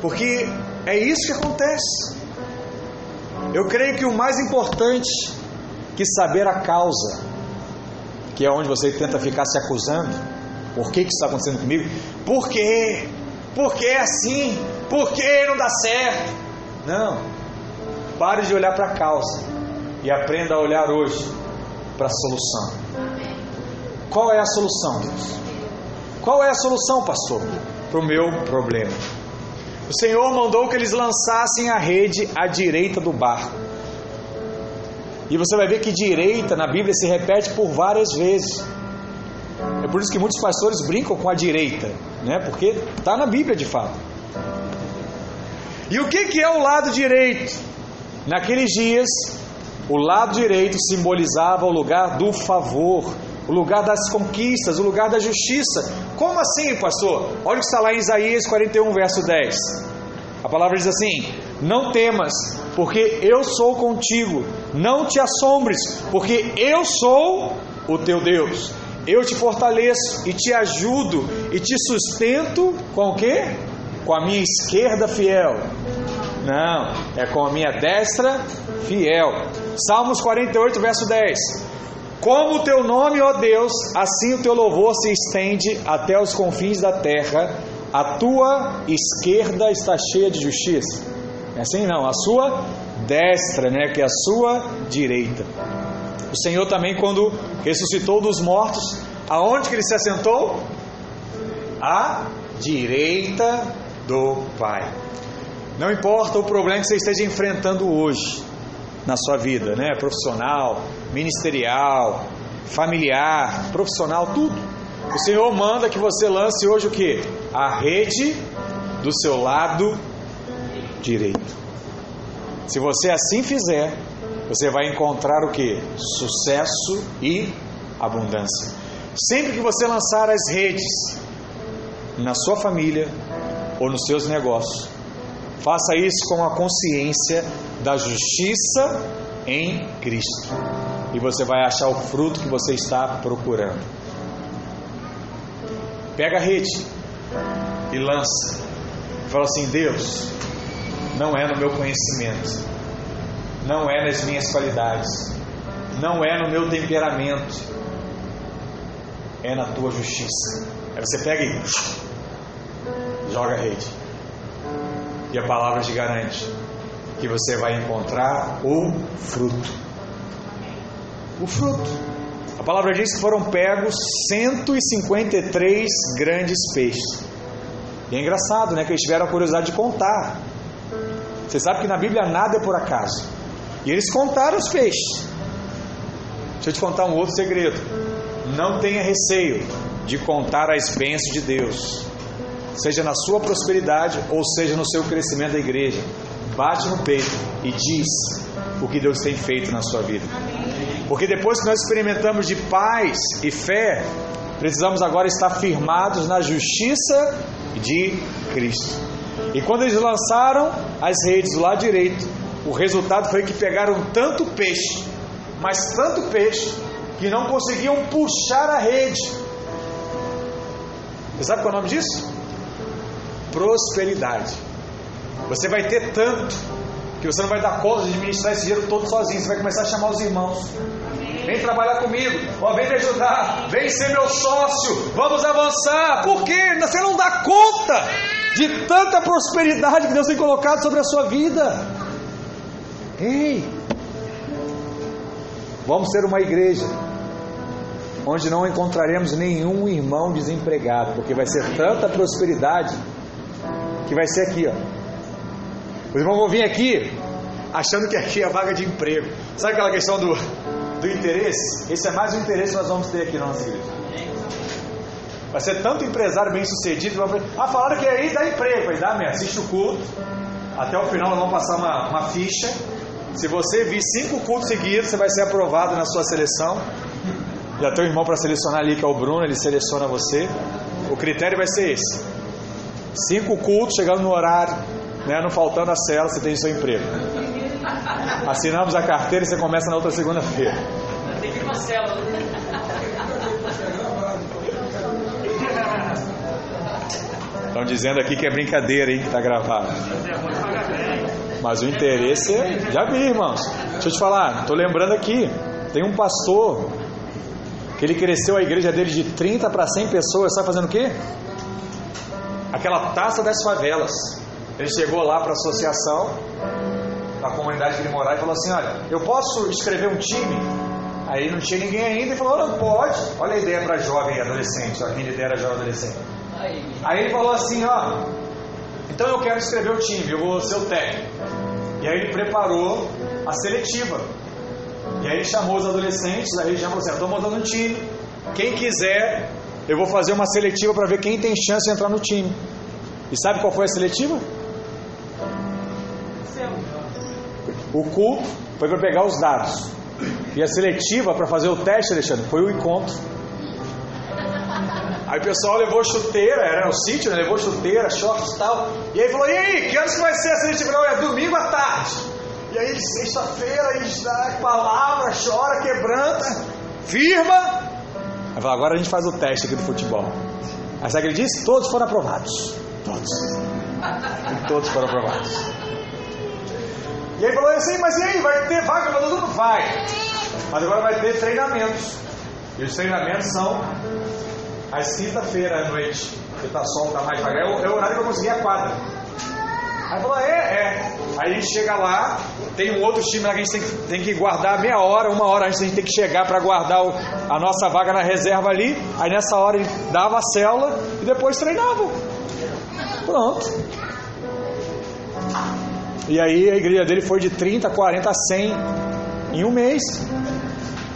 Porque é isso que acontece. Eu creio que o mais importante que saber a causa, que é onde você tenta ficar se acusando, por que, que está acontecendo comigo? Por quê? porque é assim, porque não dá certo. Não. Pare de olhar para a causa e aprenda a olhar hoje para a solução. Qual é a solução, Deus? Qual é a solução, pastor, para o meu problema? O Senhor mandou que eles lançassem a rede à direita do barco. E você vai ver que direita na Bíblia se repete por várias vezes. É por isso que muitos pastores brincam com a direita, né? Porque está na Bíblia de fato. E o que, que é o lado direito? Naqueles dias, o lado direito simbolizava o lugar do favor, o lugar das conquistas, o lugar da justiça. Como assim, pastor? Olha o que está lá em Isaías 41, verso 10. A palavra diz assim: Não temas, porque eu sou contigo. Não te assombres, porque eu sou o teu Deus. Eu te fortaleço e te ajudo e te sustento com o quê? Com a minha esquerda fiel. Não, é com a minha destra fiel. Salmos 48, verso 10. Como o teu nome, ó Deus, assim o teu louvor se estende até os confins da terra. A tua esquerda está cheia de justiça. É assim não, a sua destra, né, que é a sua direita. O Senhor também quando ressuscitou dos mortos, aonde que ele se assentou? À direita do Pai. Não importa o problema que você esteja enfrentando hoje na sua vida, né? Profissional, ministerial, familiar, profissional, tudo. O Senhor manda que você lance hoje o que? A rede do seu lado direito. Se você assim fizer, você vai encontrar o que? Sucesso e abundância. Sempre que você lançar as redes na sua família ou nos seus negócios, faça isso com a consciência da justiça em Cristo. E você vai achar o fruto que você está procurando. Pega a rede e lança. Fala assim: Deus, não é no meu conhecimento, não é nas minhas qualidades, não é no meu temperamento, é na tua justiça. Aí você pega e joga a rede. E a palavra te garante que você vai encontrar o fruto. O fruto. A palavra diz que foram pegos 153 grandes peixes. E é engraçado, né? Que eles tiveram a curiosidade de contar. Você sabe que na Bíblia nada é por acaso. E eles contaram os peixes. Deixa eu te contar um outro segredo. Não tenha receio de contar as bênçãos de Deus, seja na sua prosperidade ou seja no seu crescimento da igreja. Bate no peito e diz o que Deus tem feito na sua vida. Porque depois que nós experimentamos de paz e fé, precisamos agora estar firmados na justiça de Cristo. E quando eles lançaram as redes do lado direito, o resultado foi que pegaram tanto peixe, mas tanto peixe, que não conseguiam puxar a rede. Você sabe qual é o nome disso? Prosperidade. Você vai ter tanto que você não vai dar conta de administrar esse dinheiro todo sozinho. Você vai começar a chamar os irmãos. Vem trabalhar comigo, ó, vem me ajudar, vem ser meu sócio, vamos avançar. Por quê? Você não dá conta de tanta prosperidade que Deus tem colocado sobre a sua vida. Ei, vamos ser uma igreja onde não encontraremos nenhum irmão desempregado, porque vai ser tanta prosperidade que vai ser aqui, ó. Os irmãos vão vir aqui achando que aqui é a vaga de emprego. Sabe aquela questão do, do interesse? Esse é mais um interesse que nós vamos ter aqui na nossa igreja. Vai ser tanto empresário bem sucedido. Ah, falaram que aí dá emprego. Vai dar mesmo. Assiste o culto. Até o final nós vamos passar uma, uma ficha. Se você vir cinco cultos seguidos, você vai ser aprovado na sua seleção. Já tem um irmão para selecionar ali, que é o Bruno, ele seleciona você. O critério vai ser esse: cinco cultos, chegando no horário, né, não faltando a cela, você tem seu emprego. Assinamos a carteira e você começa na outra segunda-feira. Tem que ir uma célula. Estão dizendo aqui que é brincadeira, hein, que está gravado. Mas o interesse é. Já vi, irmãos. Deixa eu te falar, estou lembrando aqui. Tem um pastor que ele cresceu a igreja dele de 30 para 100 pessoas. Sabe fazendo o quê? aquela taça das favelas. Ele chegou lá para a associação, para a comunidade que ele morava, e falou assim: Olha, eu posso escrever um time? Aí não tinha ninguém ainda e falou: Não, pode. Olha a ideia para jovem e adolescente, ó, quem lidera jovem e adolescente. Aí ele falou assim: Ó, então eu quero escrever o time, eu vou ser o técnico. E aí ele preparou a seletiva. E aí ele chamou os adolescentes, aí ele já falou assim: Estou montando um time. Quem quiser, eu vou fazer uma seletiva para ver quem tem chance de entrar no time. E sabe qual foi a seletiva? O culto foi para pegar os dados. E a seletiva para fazer o teste, Alexandre, foi o encontro. Aí o pessoal levou chuteira, era o sítio, né? levou chuteira, shorts e tal. E aí falou: e aí, que horas que vai ser a seletiva? Não, é domingo à tarde. E aí, sexta-feira, eles dá palavra, chora, quebranta, firma. Aí falou: agora a gente faz o teste aqui do futebol. Aí sabe o que ele disse? Todos foram aprovados. Todos. E todos foram aprovados. E aí falou assim, mas e aí, vai ter vaga para todo mundo? Vai. Mas agora vai ter treinamentos. E os treinamentos são às quinta-feira à noite. Porque tá sol, tá mais devagar. É o, é o horário que eu consegui a quadra. Aí falou, é, é. Aí a gente chega lá, tem um outro time lá que a gente tem que, tem que guardar meia hora, uma hora antes a gente tem que chegar para guardar o, a nossa vaga na reserva ali. Aí nessa hora ele dava a célula e depois treinava. Pronto. E aí a igreja dele foi de 30, 40, 100 em um mês.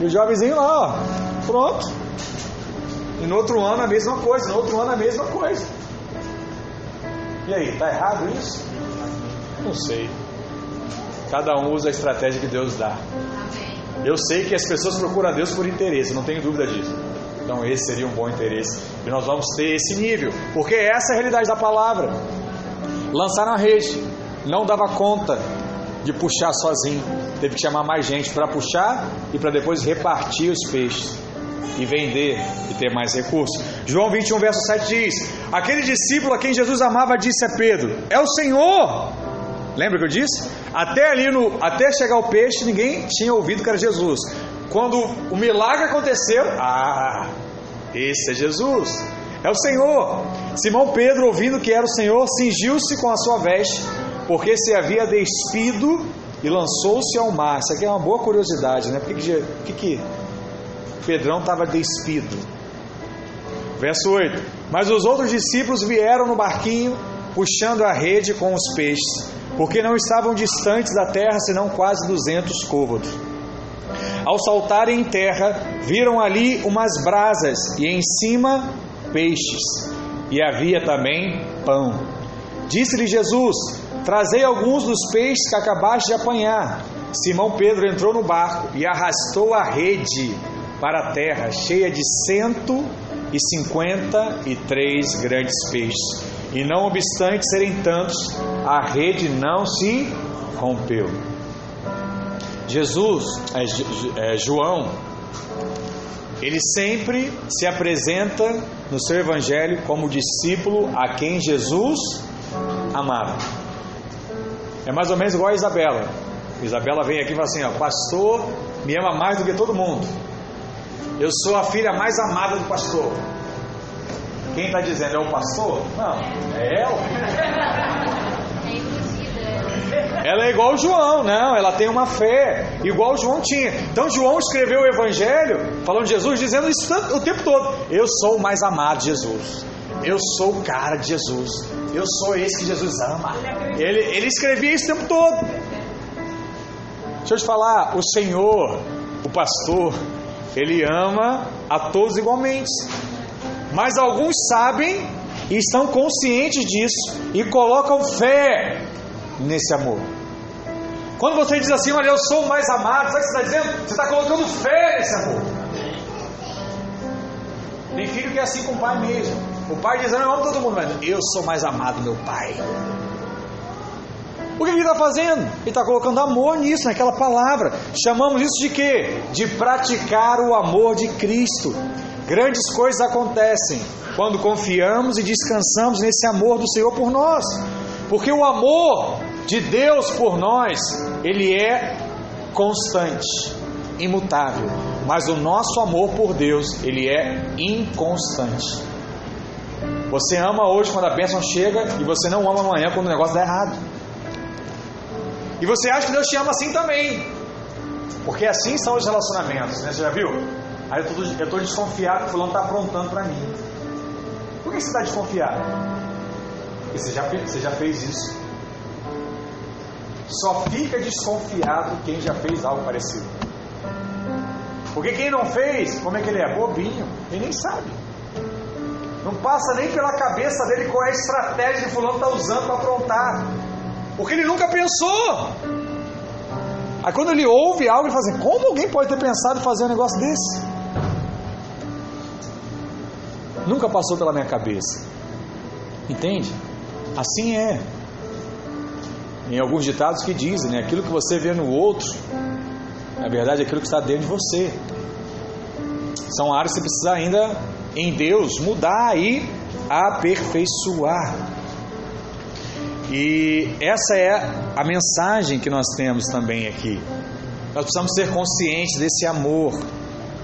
E o jovenzinho lá, ó, pronto. E no outro ano a mesma coisa, no outro ano a mesma coisa. E aí, tá errado isso? Não sei. Cada um usa a estratégia que Deus dá. Eu sei que as pessoas procuram a Deus por interesse, não tenho dúvida disso. Então esse seria um bom interesse. E nós vamos ter esse nível, porque essa é a realidade da palavra. Lançaram a rede, não dava conta de puxar sozinho. Teve que chamar mais gente para puxar e para depois repartir os peixes e vender e ter mais recursos. João 21, verso 7 diz: Aquele discípulo a quem Jesus amava disse a Pedro: É o Senhor. Lembra que eu disse? Até ali no, até chegar o peixe, ninguém tinha ouvido que era Jesus. Quando o milagre aconteceu, ah, esse é Jesus. É o Senhor. Simão Pedro, ouvindo que era o Senhor, cingiu-se com a sua veste, porque se havia despido e lançou-se ao mar. Isso aqui é uma boa curiosidade, né? Por que, que, que Pedrão estava despido? Verso 8: Mas os outros discípulos vieram no barquinho, puxando a rede com os peixes, porque não estavam distantes da terra, senão quase duzentos côvados. Ao saltarem em terra, viram ali umas brasas e em cima peixes, e havia também pão. Disse-lhe Jesus: Trazei alguns dos peixes que acabaste de apanhar. Simão Pedro entrou no barco e arrastou a rede para a terra, cheia de cento e cinquenta e três grandes peixes. E não obstante serem tantos, a rede não se rompeu. Jesus, é, é, João, ele sempre se apresenta no seu evangelho como discípulo a quem Jesus amava. É mais ou menos igual a Isabela. Isabela vem aqui e fala assim: ó, pastor me ama mais do que todo mundo. Eu sou a filha mais amada do pastor. Quem está dizendo é o pastor? Não, é ela. Ela é igual o João, não, ela tem uma fé, igual o João tinha. Então João escreveu o Evangelho, falando de Jesus, dizendo isso o tempo todo: Eu sou o mais amado de Jesus, eu sou o cara de Jesus, eu sou esse que Jesus ama. Ele, ele escrevia isso o tempo todo. Deixa eu te falar, o Senhor, o pastor, ele ama a todos igualmente. Mas alguns sabem e estão conscientes disso e colocam fé nesse amor. Quando você diz assim, olha, eu sou o mais amado, sabe o que você está dizendo? Você está colocando fé nesse amor. Tem filho que é assim com o pai mesmo. O pai diz, eu amo todo mundo, mas eu sou mais amado, meu pai. O que ele está fazendo? Ele está colocando amor nisso, naquela palavra. Chamamos isso de quê? De praticar o amor de Cristo. Grandes coisas acontecem quando confiamos e descansamos nesse amor do Senhor por nós. Porque o amor de Deus por nós, ele é constante, imutável. Mas o nosso amor por Deus, ele é inconstante. Você ama hoje quando a bênção chega e você não ama amanhã quando o negócio dá errado. E você acha que Deus te ama assim também. Porque assim são os relacionamentos, né? Você já viu? Aí eu estou desconfiado que o fulano está aprontando para mim. Por que você está desconfiado? Porque você já, você já fez isso. Só fica desconfiado quem já fez algo parecido. Porque quem não fez, como é que ele é? Bobinho, ele nem sabe. Não passa nem pela cabeça dele qual é a estratégia que fulano está usando para aprontar. Porque ele nunca pensou. Aí quando ele ouve algo, ele fala assim: como alguém pode ter pensado em fazer um negócio desse? Nunca passou pela minha cabeça. Entende? Assim é. Em alguns ditados que dizem, né? Aquilo que você vê no outro, na verdade é aquilo que está dentro de você. São áreas que você precisa ainda, em Deus, mudar e aperfeiçoar. E essa é a mensagem que nós temos também aqui. Nós precisamos ser conscientes desse amor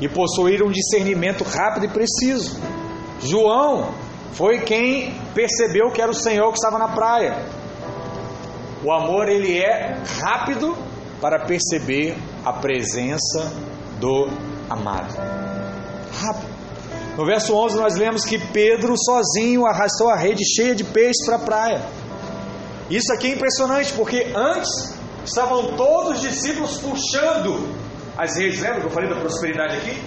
e possuir um discernimento rápido e preciso. João foi quem percebeu que era o Senhor que estava na praia. O amor ele é rápido para perceber a presença do amado. Rápido. No verso 11 nós lemos que Pedro sozinho arrastou a rede cheia de peixes para a praia. Isso aqui é impressionante, porque antes estavam todos os discípulos puxando as redes. Lembra que eu falei da prosperidade aqui?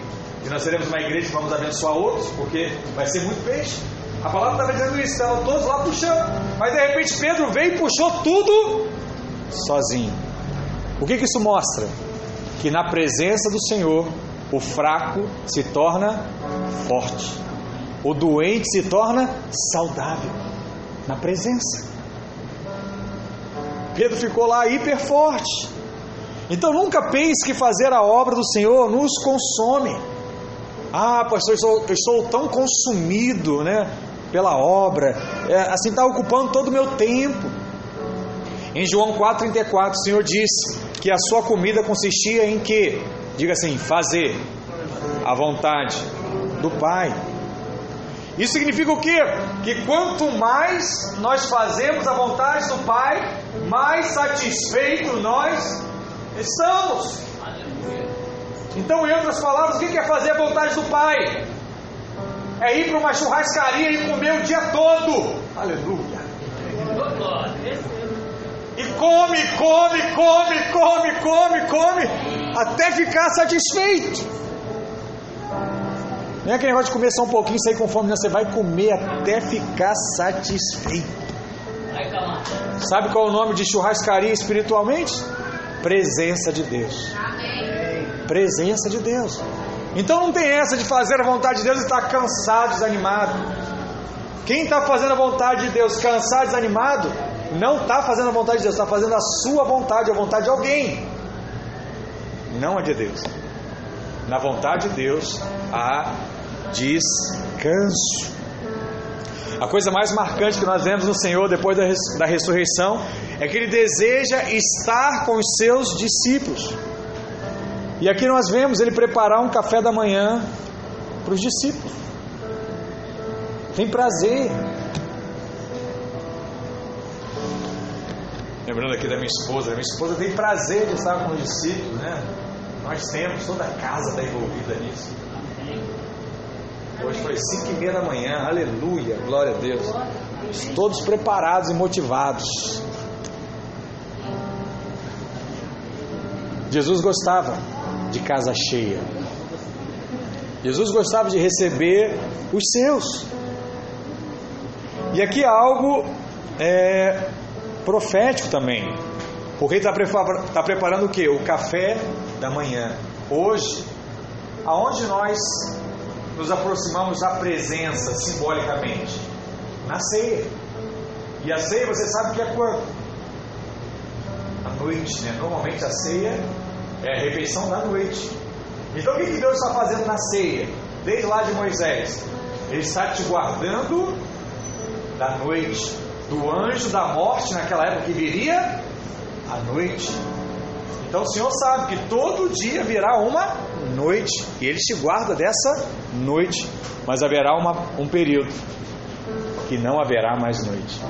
Que nós seremos uma igreja que vamos abençoar outros, porque vai ser muito peixe. A palavra estava dizendo isso, estavam todos lá puxando. Mas de repente Pedro veio e puxou tudo sozinho. O que, que isso mostra? Que na presença do Senhor, o fraco se torna forte, o doente se torna saudável. Na presença. Pedro ficou lá hiper forte. Então nunca pense que fazer a obra do Senhor nos consome. Ah, pastor, eu estou, eu estou tão consumido, né, pela obra, é, assim está ocupando todo o meu tempo. Em João 4,34, o Senhor disse que a sua comida consistia em que? Diga assim, fazer a vontade do Pai. Isso significa o quê? Que quanto mais nós fazemos a vontade do Pai, mais satisfeitos nós estamos. Então, em outras palavras, o que é fazer a vontade do Pai? É ir para uma churrascaria e comer o dia todo. Aleluia. E come, come, come, come, come, come, até ficar satisfeito. Não é aquele negócio de comer só um pouquinho sair com fome, não. Você vai comer até ficar satisfeito. Sabe qual é o nome de churrascaria espiritualmente? Presença de Deus. Presença de Deus. Então não tem essa de fazer a vontade de Deus e estar cansado, desanimado. Quem está fazendo a vontade de Deus cansado, desanimado, não está fazendo a vontade de Deus, está fazendo a sua vontade, a vontade de alguém. Não a de Deus. Na vontade de Deus há descanso. A coisa mais marcante que nós vemos no Senhor depois da, res, da ressurreição é que Ele deseja estar com os seus discípulos. E aqui nós vemos Ele preparar um café da manhã para os discípulos. Tem prazer. Lembrando aqui da minha esposa, minha esposa tem prazer de estar com os discípulos, né? Nós temos, toda a casa está envolvida nisso. Hoje foi 5 e meia da manhã, aleluia, glória a Deus. Todos preparados e motivados. Jesus gostava de casa cheia. Jesus gostava de receber os seus. E aqui há algo é, profético também. Porque ele está tá preparando o que? O café da manhã. Hoje, aonde nós nos aproximamos da presença simbolicamente? Na ceia. E a ceia você sabe que é quando? À noite, né? Normalmente a ceia é a refeição da noite. Então o que Deus está fazendo na ceia? Desde lá de Moisés. Ele está te guardando da noite, do anjo da morte naquela época que viria à noite. Então o Senhor sabe que todo dia virá uma noite e Ele te guarda dessa noite, mas haverá uma, um período que não haverá mais noite.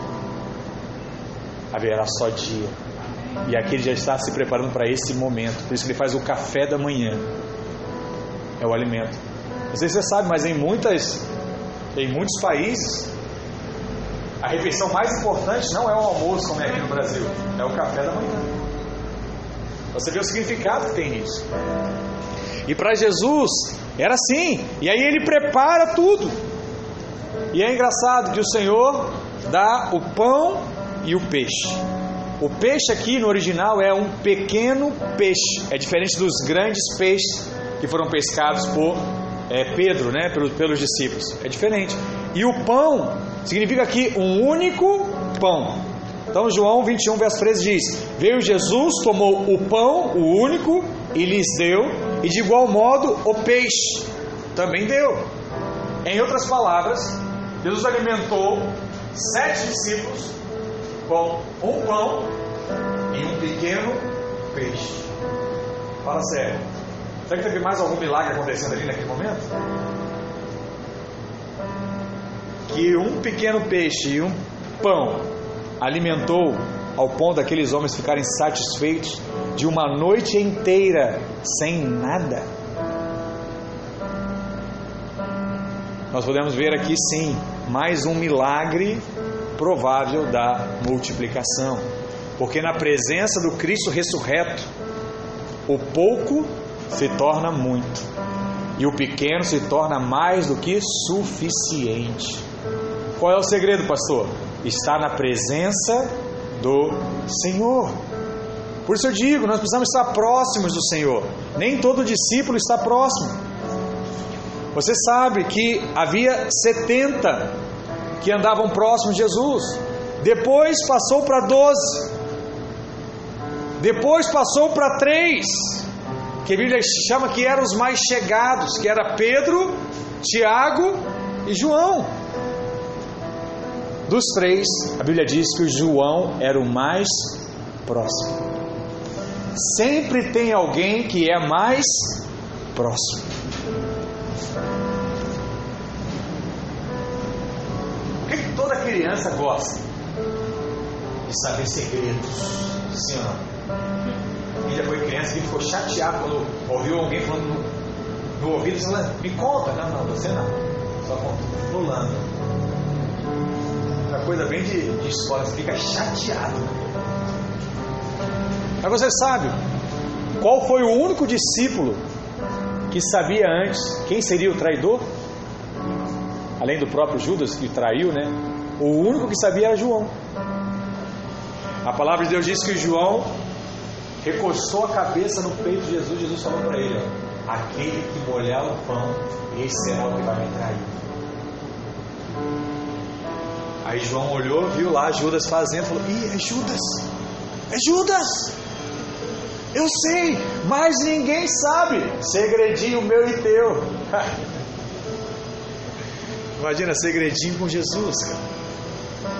Haverá só dia. E aqui ele já está se preparando para esse momento. Por isso que ele faz o café da manhã. É o alimento. Não sei se você sabe, mas em muitas em muitos países a refeição mais importante não é o almoço, como é aqui no Brasil, é o café da manhã. Você vê o significado que tem nisso. E para Jesus era assim. E aí ele prepara tudo. E é engraçado que o Senhor dá o pão e o peixe. O peixe aqui no original é um pequeno peixe. É diferente dos grandes peixes que foram pescados por é, Pedro, né, pelos, pelos discípulos. É diferente. E o pão significa aqui um único pão. Então, João 21, verso 13 diz: Veio Jesus, tomou o pão, o único, e lhes deu, e de igual modo o peixe também deu. Em outras palavras, Jesus alimentou sete discípulos com um pão e um pequeno peixe. Fala sério. Será que teve mais algum milagre acontecendo ali naquele momento? Que um pequeno peixe e um pão alimentou ao ponto daqueles homens ficarem satisfeitos de uma noite inteira sem nada. Nós podemos ver aqui sim mais um milagre provável da multiplicação, porque na presença do Cristo ressurreto, o pouco se torna muito, e o pequeno se torna mais do que suficiente. Qual é o segredo, pastor? Está na presença do Senhor. Por isso eu digo, nós precisamos estar próximos do Senhor. Nem todo discípulo está próximo. Você sabe que havia 70 que andavam próximos de Jesus. Depois passou para 12. Depois passou para três que a Bíblia chama que eram os mais chegados, que era Pedro, Tiago e João. Dos três, a Bíblia diz que o João era o mais próximo. Sempre tem alguém que é mais próximo. O que, toda criança gosta? De saber segredos. Sim ou não? filha foi criança que ficou chateado quando ouviu alguém falando no, no ouvido, falando, me conta. Não, não, você não. Só pulando. Uma coisa bem de, de escola, você fica chateado. Mas você sabe qual foi o único discípulo que sabia antes quem seria o traidor? Além do próprio Judas que traiu, né? O único que sabia era João. A palavra de Deus diz que João recostou a cabeça no peito de Jesus, Jesus falou para ele: Aquele que molhar o pão, esse será o que vai me trair. Aí João olhou, viu lá Judas fazendo, falou: Ih, é Judas! É Judas! Eu sei, mas ninguém sabe. Segredinho meu e teu. Imagina, segredinho com Jesus, cara.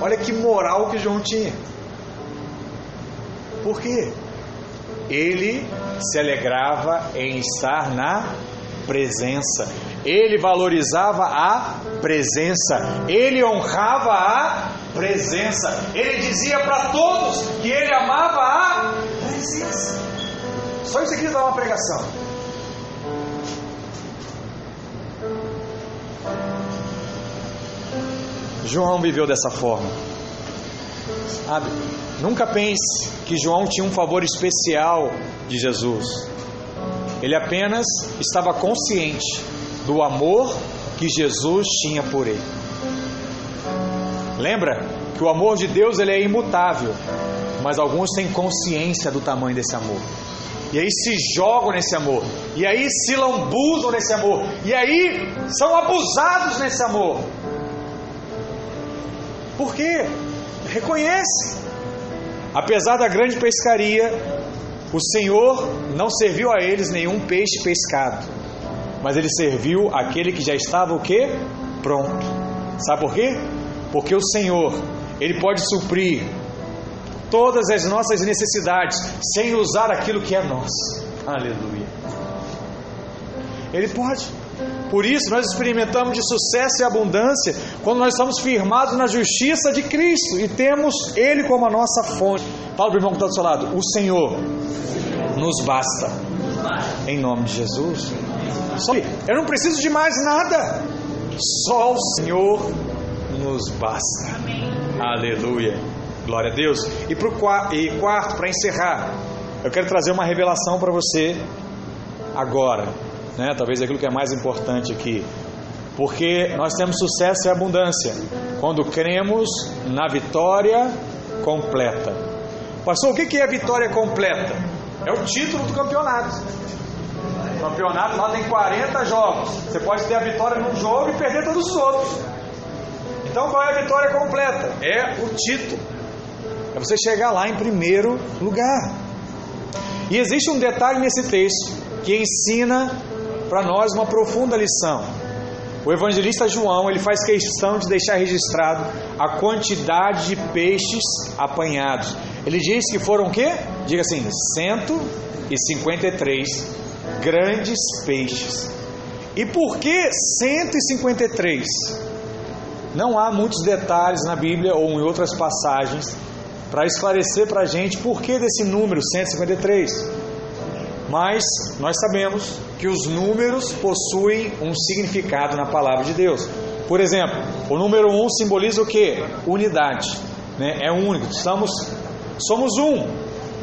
Olha que moral que João tinha. Por quê? ele se alegrava em estar na presença. Ele valorizava a presença. Ele honrava a presença. Ele dizia para todos que ele amava a presença. Só isso aqui dá uma pregação. João viveu dessa forma. Sabe? Nunca pense que João tinha um favor especial de Jesus. Ele apenas estava consciente do amor que Jesus tinha por ele. Lembra que o amor de Deus ele é imutável, mas alguns têm consciência do tamanho desse amor. E aí se jogam nesse amor, e aí se lambuzam nesse amor, e aí são abusados nesse amor. Por quê? Reconhece. Apesar da grande pescaria, o Senhor não serviu a eles nenhum peixe pescado, mas ele serviu aquele que já estava o quê? Pronto. Sabe por quê? Porque o Senhor, ele pode suprir todas as nossas necessidades sem usar aquilo que é nosso. Aleluia. Ele pode. Por isso, nós experimentamos de sucesso e abundância quando nós estamos firmados na justiça de Cristo e temos Ele como a nossa fonte. Fala para o irmão que está do seu lado: O Senhor nos basta. Em nome de Jesus. Só eu não preciso de mais nada. Só o Senhor nos basta. Aleluia. Glória a Deus. E, pro, e quarto, para encerrar, eu quero trazer uma revelação para você agora. Né? Talvez aquilo que é mais importante aqui. Porque nós temos sucesso e abundância quando cremos na vitória completa. Pastor, o que é vitória completa? É o título do campeonato. Campeonato lá tem 40 jogos. Você pode ter a vitória num jogo e perder todos os outros. Então qual é a vitória completa? É o título. É você chegar lá em primeiro lugar. E existe um detalhe nesse texto que ensina para nós uma profunda lição. O evangelista João, ele faz questão de deixar registrado a quantidade de peixes apanhados. Ele diz que foram o quê? Diga assim, 153 grandes peixes. E por que 153? Não há muitos detalhes na Bíblia ou em outras passagens para esclarecer para a gente por que desse número 153. Mas nós sabemos que os números possuem um significado na palavra de Deus. Por exemplo, o número 1 um simboliza o que? Unidade. Né? É único. Estamos, somos um.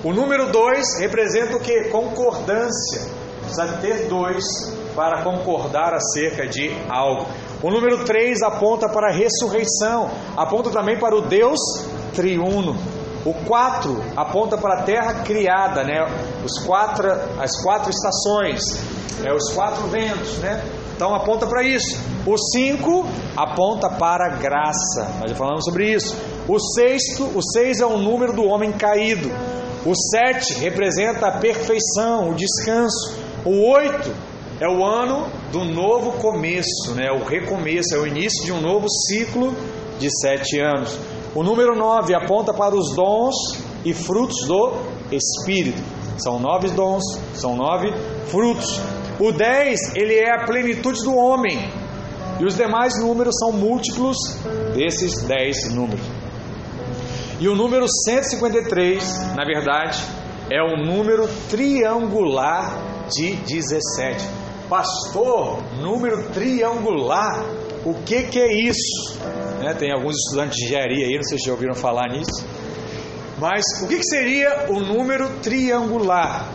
O número 2 representa o que? Concordância. Precisa ter dois para concordar acerca de algo. O número 3 aponta para a ressurreição, aponta também para o Deus triuno. O 4 aponta para a terra criada, né? Os quatro, as quatro estações, né? os quatro ventos, né? Então aponta para isso. O 5 aponta para a graça. Nós já falamos sobre isso. O sexto, o 6 é o número do homem caído. O 7 representa a perfeição, o descanso. O 8 é o ano do novo começo, né? o recomeço, é o início de um novo ciclo de sete anos. O número 9 aponta para os dons e frutos do Espírito. São nove dons, são nove frutos. O 10, ele é a plenitude do homem. E os demais números são múltiplos desses 10 números. E o número 153, na verdade, é o número triangular de 17. Pastor, número triangular, o que, que é isso? Né, tem alguns estudantes de engenharia aí, não sei se já ouviram falar nisso. Mas o que, que seria o número triangular?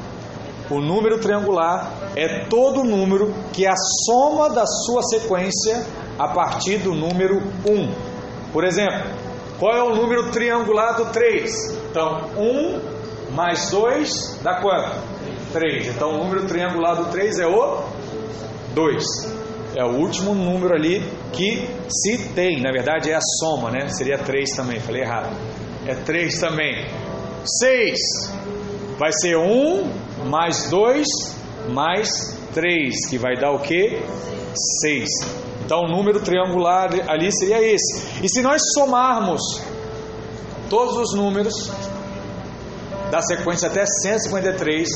O número triangular é todo número que é a soma da sua sequência a partir do número 1. Por exemplo, qual é o número triangular do 3? Então, 1 mais 2 dá quanto? 3. Então, o número triangular do 3 é o 2. É o último número ali que se tem. Na verdade, é a soma, né? Seria 3 também. Falei errado. É 3 também. 6 vai ser 1 mais 2 mais 3, que vai dar o que? 6. Então, o número triangular ali seria esse. E se nós somarmos todos os números da sequência até 153,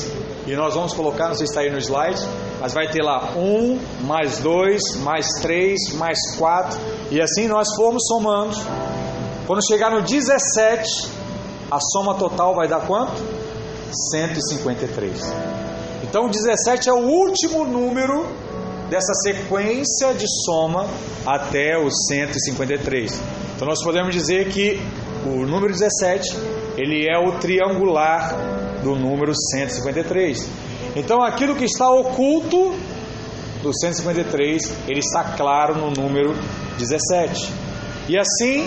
e nós vamos colocar, não sei se está aí no slide, mas vai ter lá 1, mais 2, mais 3, mais 4, e assim nós formos somando. Quando chegar no 17, a soma total vai dar quanto? 153. Então 17 é o último número dessa sequência de soma até o 153. Então nós podemos dizer que o número 17, ele é o triangular do número 153. Então aquilo que está oculto do 153, ele está claro no número 17. E assim,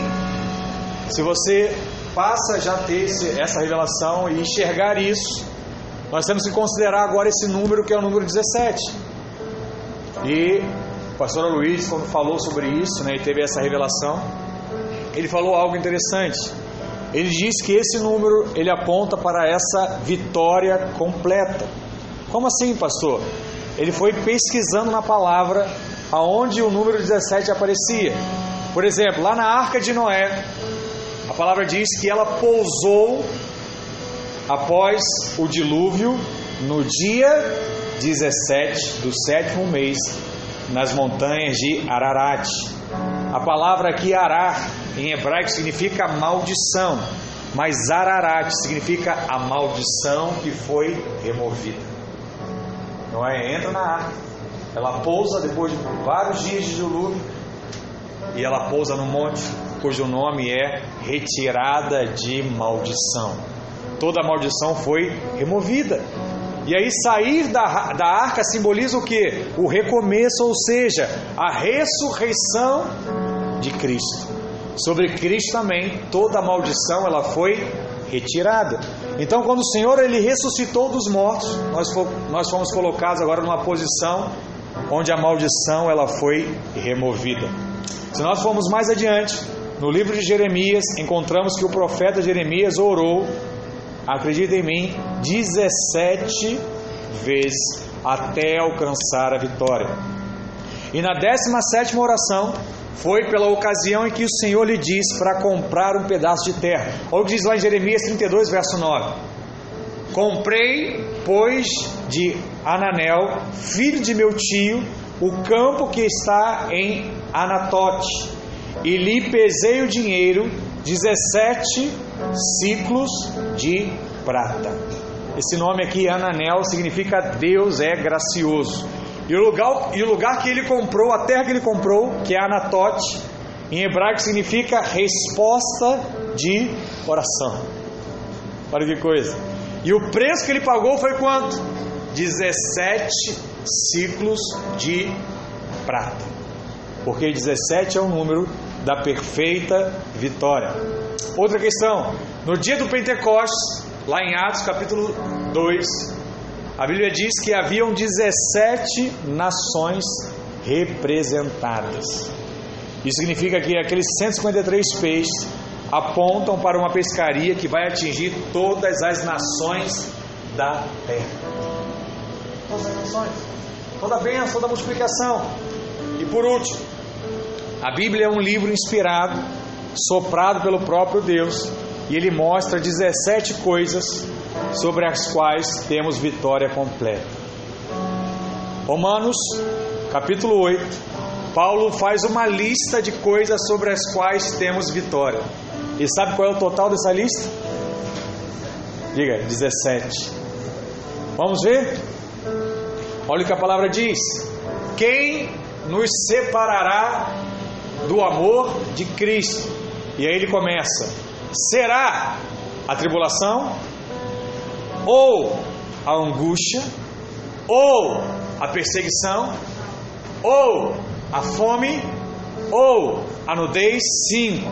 se você passa a já ter esse, essa revelação e enxergar isso, nós temos que considerar agora esse número que é o número 17. E o pastor Luiz, quando falou sobre isso, né, e teve essa revelação, ele falou algo interessante. Ele diz que esse número ele aponta para essa vitória completa. Como assim, pastor? Ele foi pesquisando na palavra aonde o número 17 aparecia. Por exemplo, lá na arca de Noé, a palavra diz que ela pousou após o dilúvio no dia 17 do sétimo mês nas montanhas de Ararat. A palavra aqui Arar em hebraico significa maldição, mas Ararat significa a maldição que foi removida. Não é? Entra na arca, ela pousa depois de vários dias de dilúvio e ela pousa no monte cujo nome é retirada de maldição. Toda maldição foi removida. E aí sair da, da arca simboliza o que? O recomeço, ou seja, a ressurreição de Cristo. Sobre Cristo também toda maldição ela foi retirada. Então, quando o Senhor ele ressuscitou dos mortos, nós, nós fomos colocados agora numa posição onde a maldição ela foi removida. Se nós formos mais adiante, no livro de Jeremias, encontramos que o profeta Jeremias orou, acredita em mim, 17 vezes até alcançar a vitória. E na 17 oração, foi pela ocasião em que o Senhor lhe disse para comprar um pedaço de terra. Olha o que diz lá em Jeremias 32, verso 9: Comprei, pois, de Ananel, filho de meu tio, o campo que está em Anatote e lhe pesei o dinheiro, 17 ciclos de prata. Esse nome aqui, Ananel, significa Deus é gracioso. E o, lugar, e o lugar que ele comprou, a terra que ele comprou, que é Anatote, em hebraico significa resposta de oração. Olha que coisa. E o preço que ele pagou foi quanto? 17 ciclos de prata. Porque 17 é o número da perfeita vitória. Outra questão: no dia do Pentecostes, lá em Atos capítulo 2, a Bíblia diz que haviam 17 nações representadas. Isso significa que aqueles 153 peixes apontam para uma pescaria que vai atingir todas as nações da terra. Todas as nações. Toda a bênção, toda a multiplicação. E por último, a Bíblia é um livro inspirado, soprado pelo próprio Deus, e ele mostra 17 coisas sobre as quais temos vitória completa. Romanos, capítulo 8, Paulo faz uma lista de coisas sobre as quais temos vitória. E sabe qual é o total dessa lista? Diga, 17. Vamos ver? Olha o que a palavra diz: Quem nos separará do amor de Cristo. E aí ele começa: será a tribulação, ou a angústia, ou a perseguição, ou a fome, ou a nudez, sim,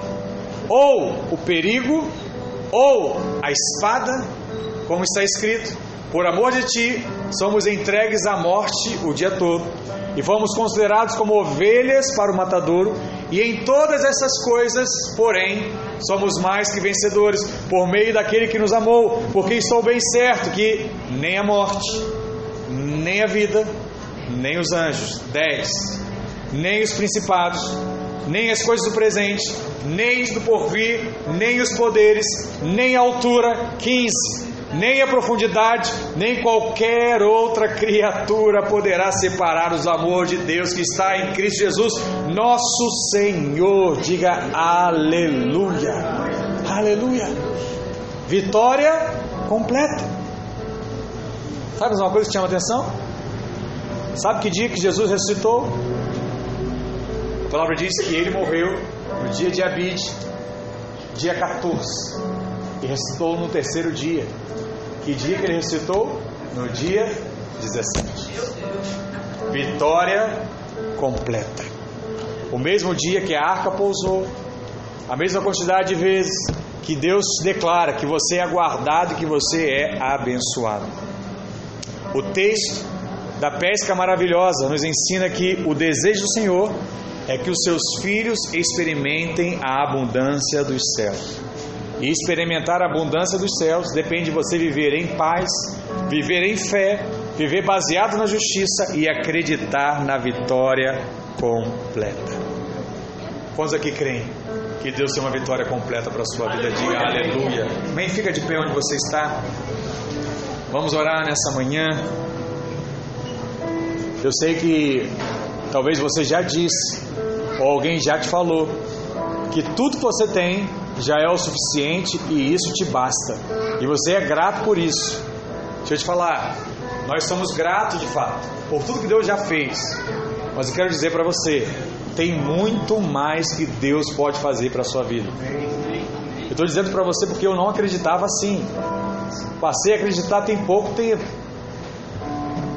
ou o perigo, ou a espada, como está escrito: por amor de ti, somos entregues à morte o dia todo, e fomos considerados como ovelhas para o matadouro, e em todas essas coisas, porém, somos mais que vencedores por meio daquele que nos amou, porque estou bem certo que nem a morte, nem a vida, nem os anjos, 10, nem os principados, nem as coisas do presente, nem do porvir, nem os poderes, nem a altura, 15 nem a profundidade, nem qualquer outra criatura poderá separar os amor de Deus que está em Cristo Jesus, nosso Senhor. Diga aleluia, aleluia. Vitória completa. Sabe uma coisa que chama atenção? Sabe que dia que Jesus ressuscitou? A palavra diz que ele morreu no dia de Abide, dia 14, e ressuscitou no terceiro dia. Que dia que ele ressuscitou? No dia 17. Vitória completa. O mesmo dia que a arca pousou, a mesma quantidade de vezes que Deus declara que você é guardado e que você é abençoado. O texto da pesca maravilhosa nos ensina que o desejo do Senhor é que os seus filhos experimentem a abundância dos céus. E experimentar a abundância dos céus depende de você viver em paz, viver em fé, viver baseado na justiça e acreditar na vitória completa. Quantos aqui creem que Deus tem uma vitória completa para a sua vida? Diga aleluia. Amém? Fica de pé onde você está. Vamos orar nessa manhã. Eu sei que Talvez você já disse, ou alguém já te falou, que tudo que você tem já é o suficiente e isso te basta. E você é grato por isso. Deixa eu te falar, nós somos gratos de fato por tudo que Deus já fez. Mas eu quero dizer para você, tem muito mais que Deus pode fazer para a sua vida. Eu estou dizendo para você porque eu não acreditava assim. Passei a acreditar tem pouco tempo.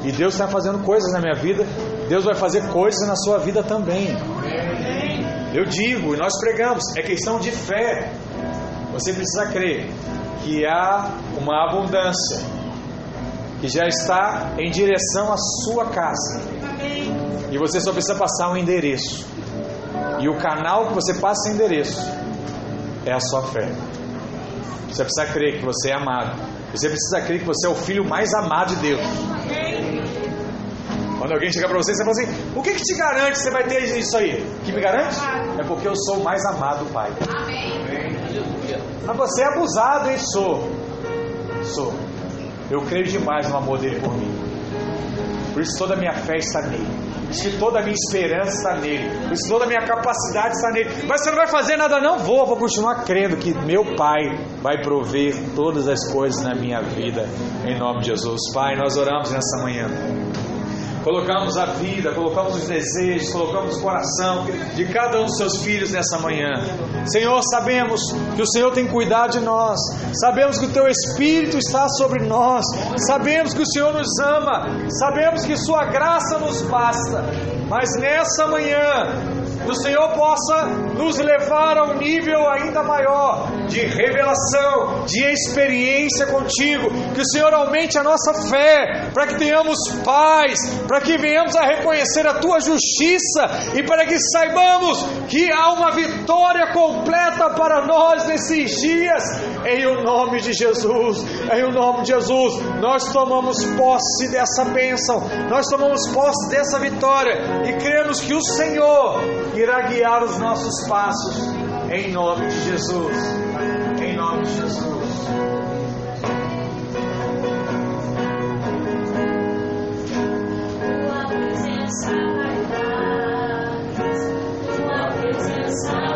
E Deus está fazendo coisas na minha vida. Deus vai fazer coisas na sua vida também. Eu digo, e nós pregamos, é questão de fé. Você precisa crer que há uma abundância que já está em direção à sua casa. E você só precisa passar um endereço. E o canal que você passa esse endereço é a sua fé. Você precisa crer que você é amado. Você precisa crer que você é o filho mais amado de Deus. Quando alguém chegar para você, você fala assim: O que, que te garante que você vai ter isso aí? Que me garante? É porque eu sou o mais amado do Pai. Mas você é abusado, hein? Sou. Sou. Eu creio demais no amor dele por mim. Por isso toda a minha fé está nele. Por isso que toda a minha esperança está nele. Por isso toda a minha capacidade está nele. Mas você não vai fazer nada, não? Vou, vou continuar crendo que meu Pai vai prover todas as coisas na minha vida. Em nome de Jesus. Pai, nós oramos nessa manhã colocamos a vida, colocamos os desejos, colocamos o coração de cada um dos seus filhos nessa manhã. Senhor, sabemos que o Senhor tem cuidado de nós, sabemos que o Teu Espírito está sobre nós, sabemos que o Senhor nos ama, sabemos que Sua graça nos basta, mas nessa manhã, que o Senhor possa nos levar a um nível ainda maior de revelação, de experiência contigo, que o Senhor aumente a nossa fé, para que tenhamos paz, para que venhamos a reconhecer a tua justiça e para que saibamos que há uma vitória completa para nós nesses dias, em o nome de Jesus, em o nome de Jesus, nós tomamos posse dessa bênção, nós tomamos posse dessa vitória e cremos que o Senhor irá guiar os nossos passos, em nome de Jesus. Em nome de Jesus. Tua presença vai dar. Tua presença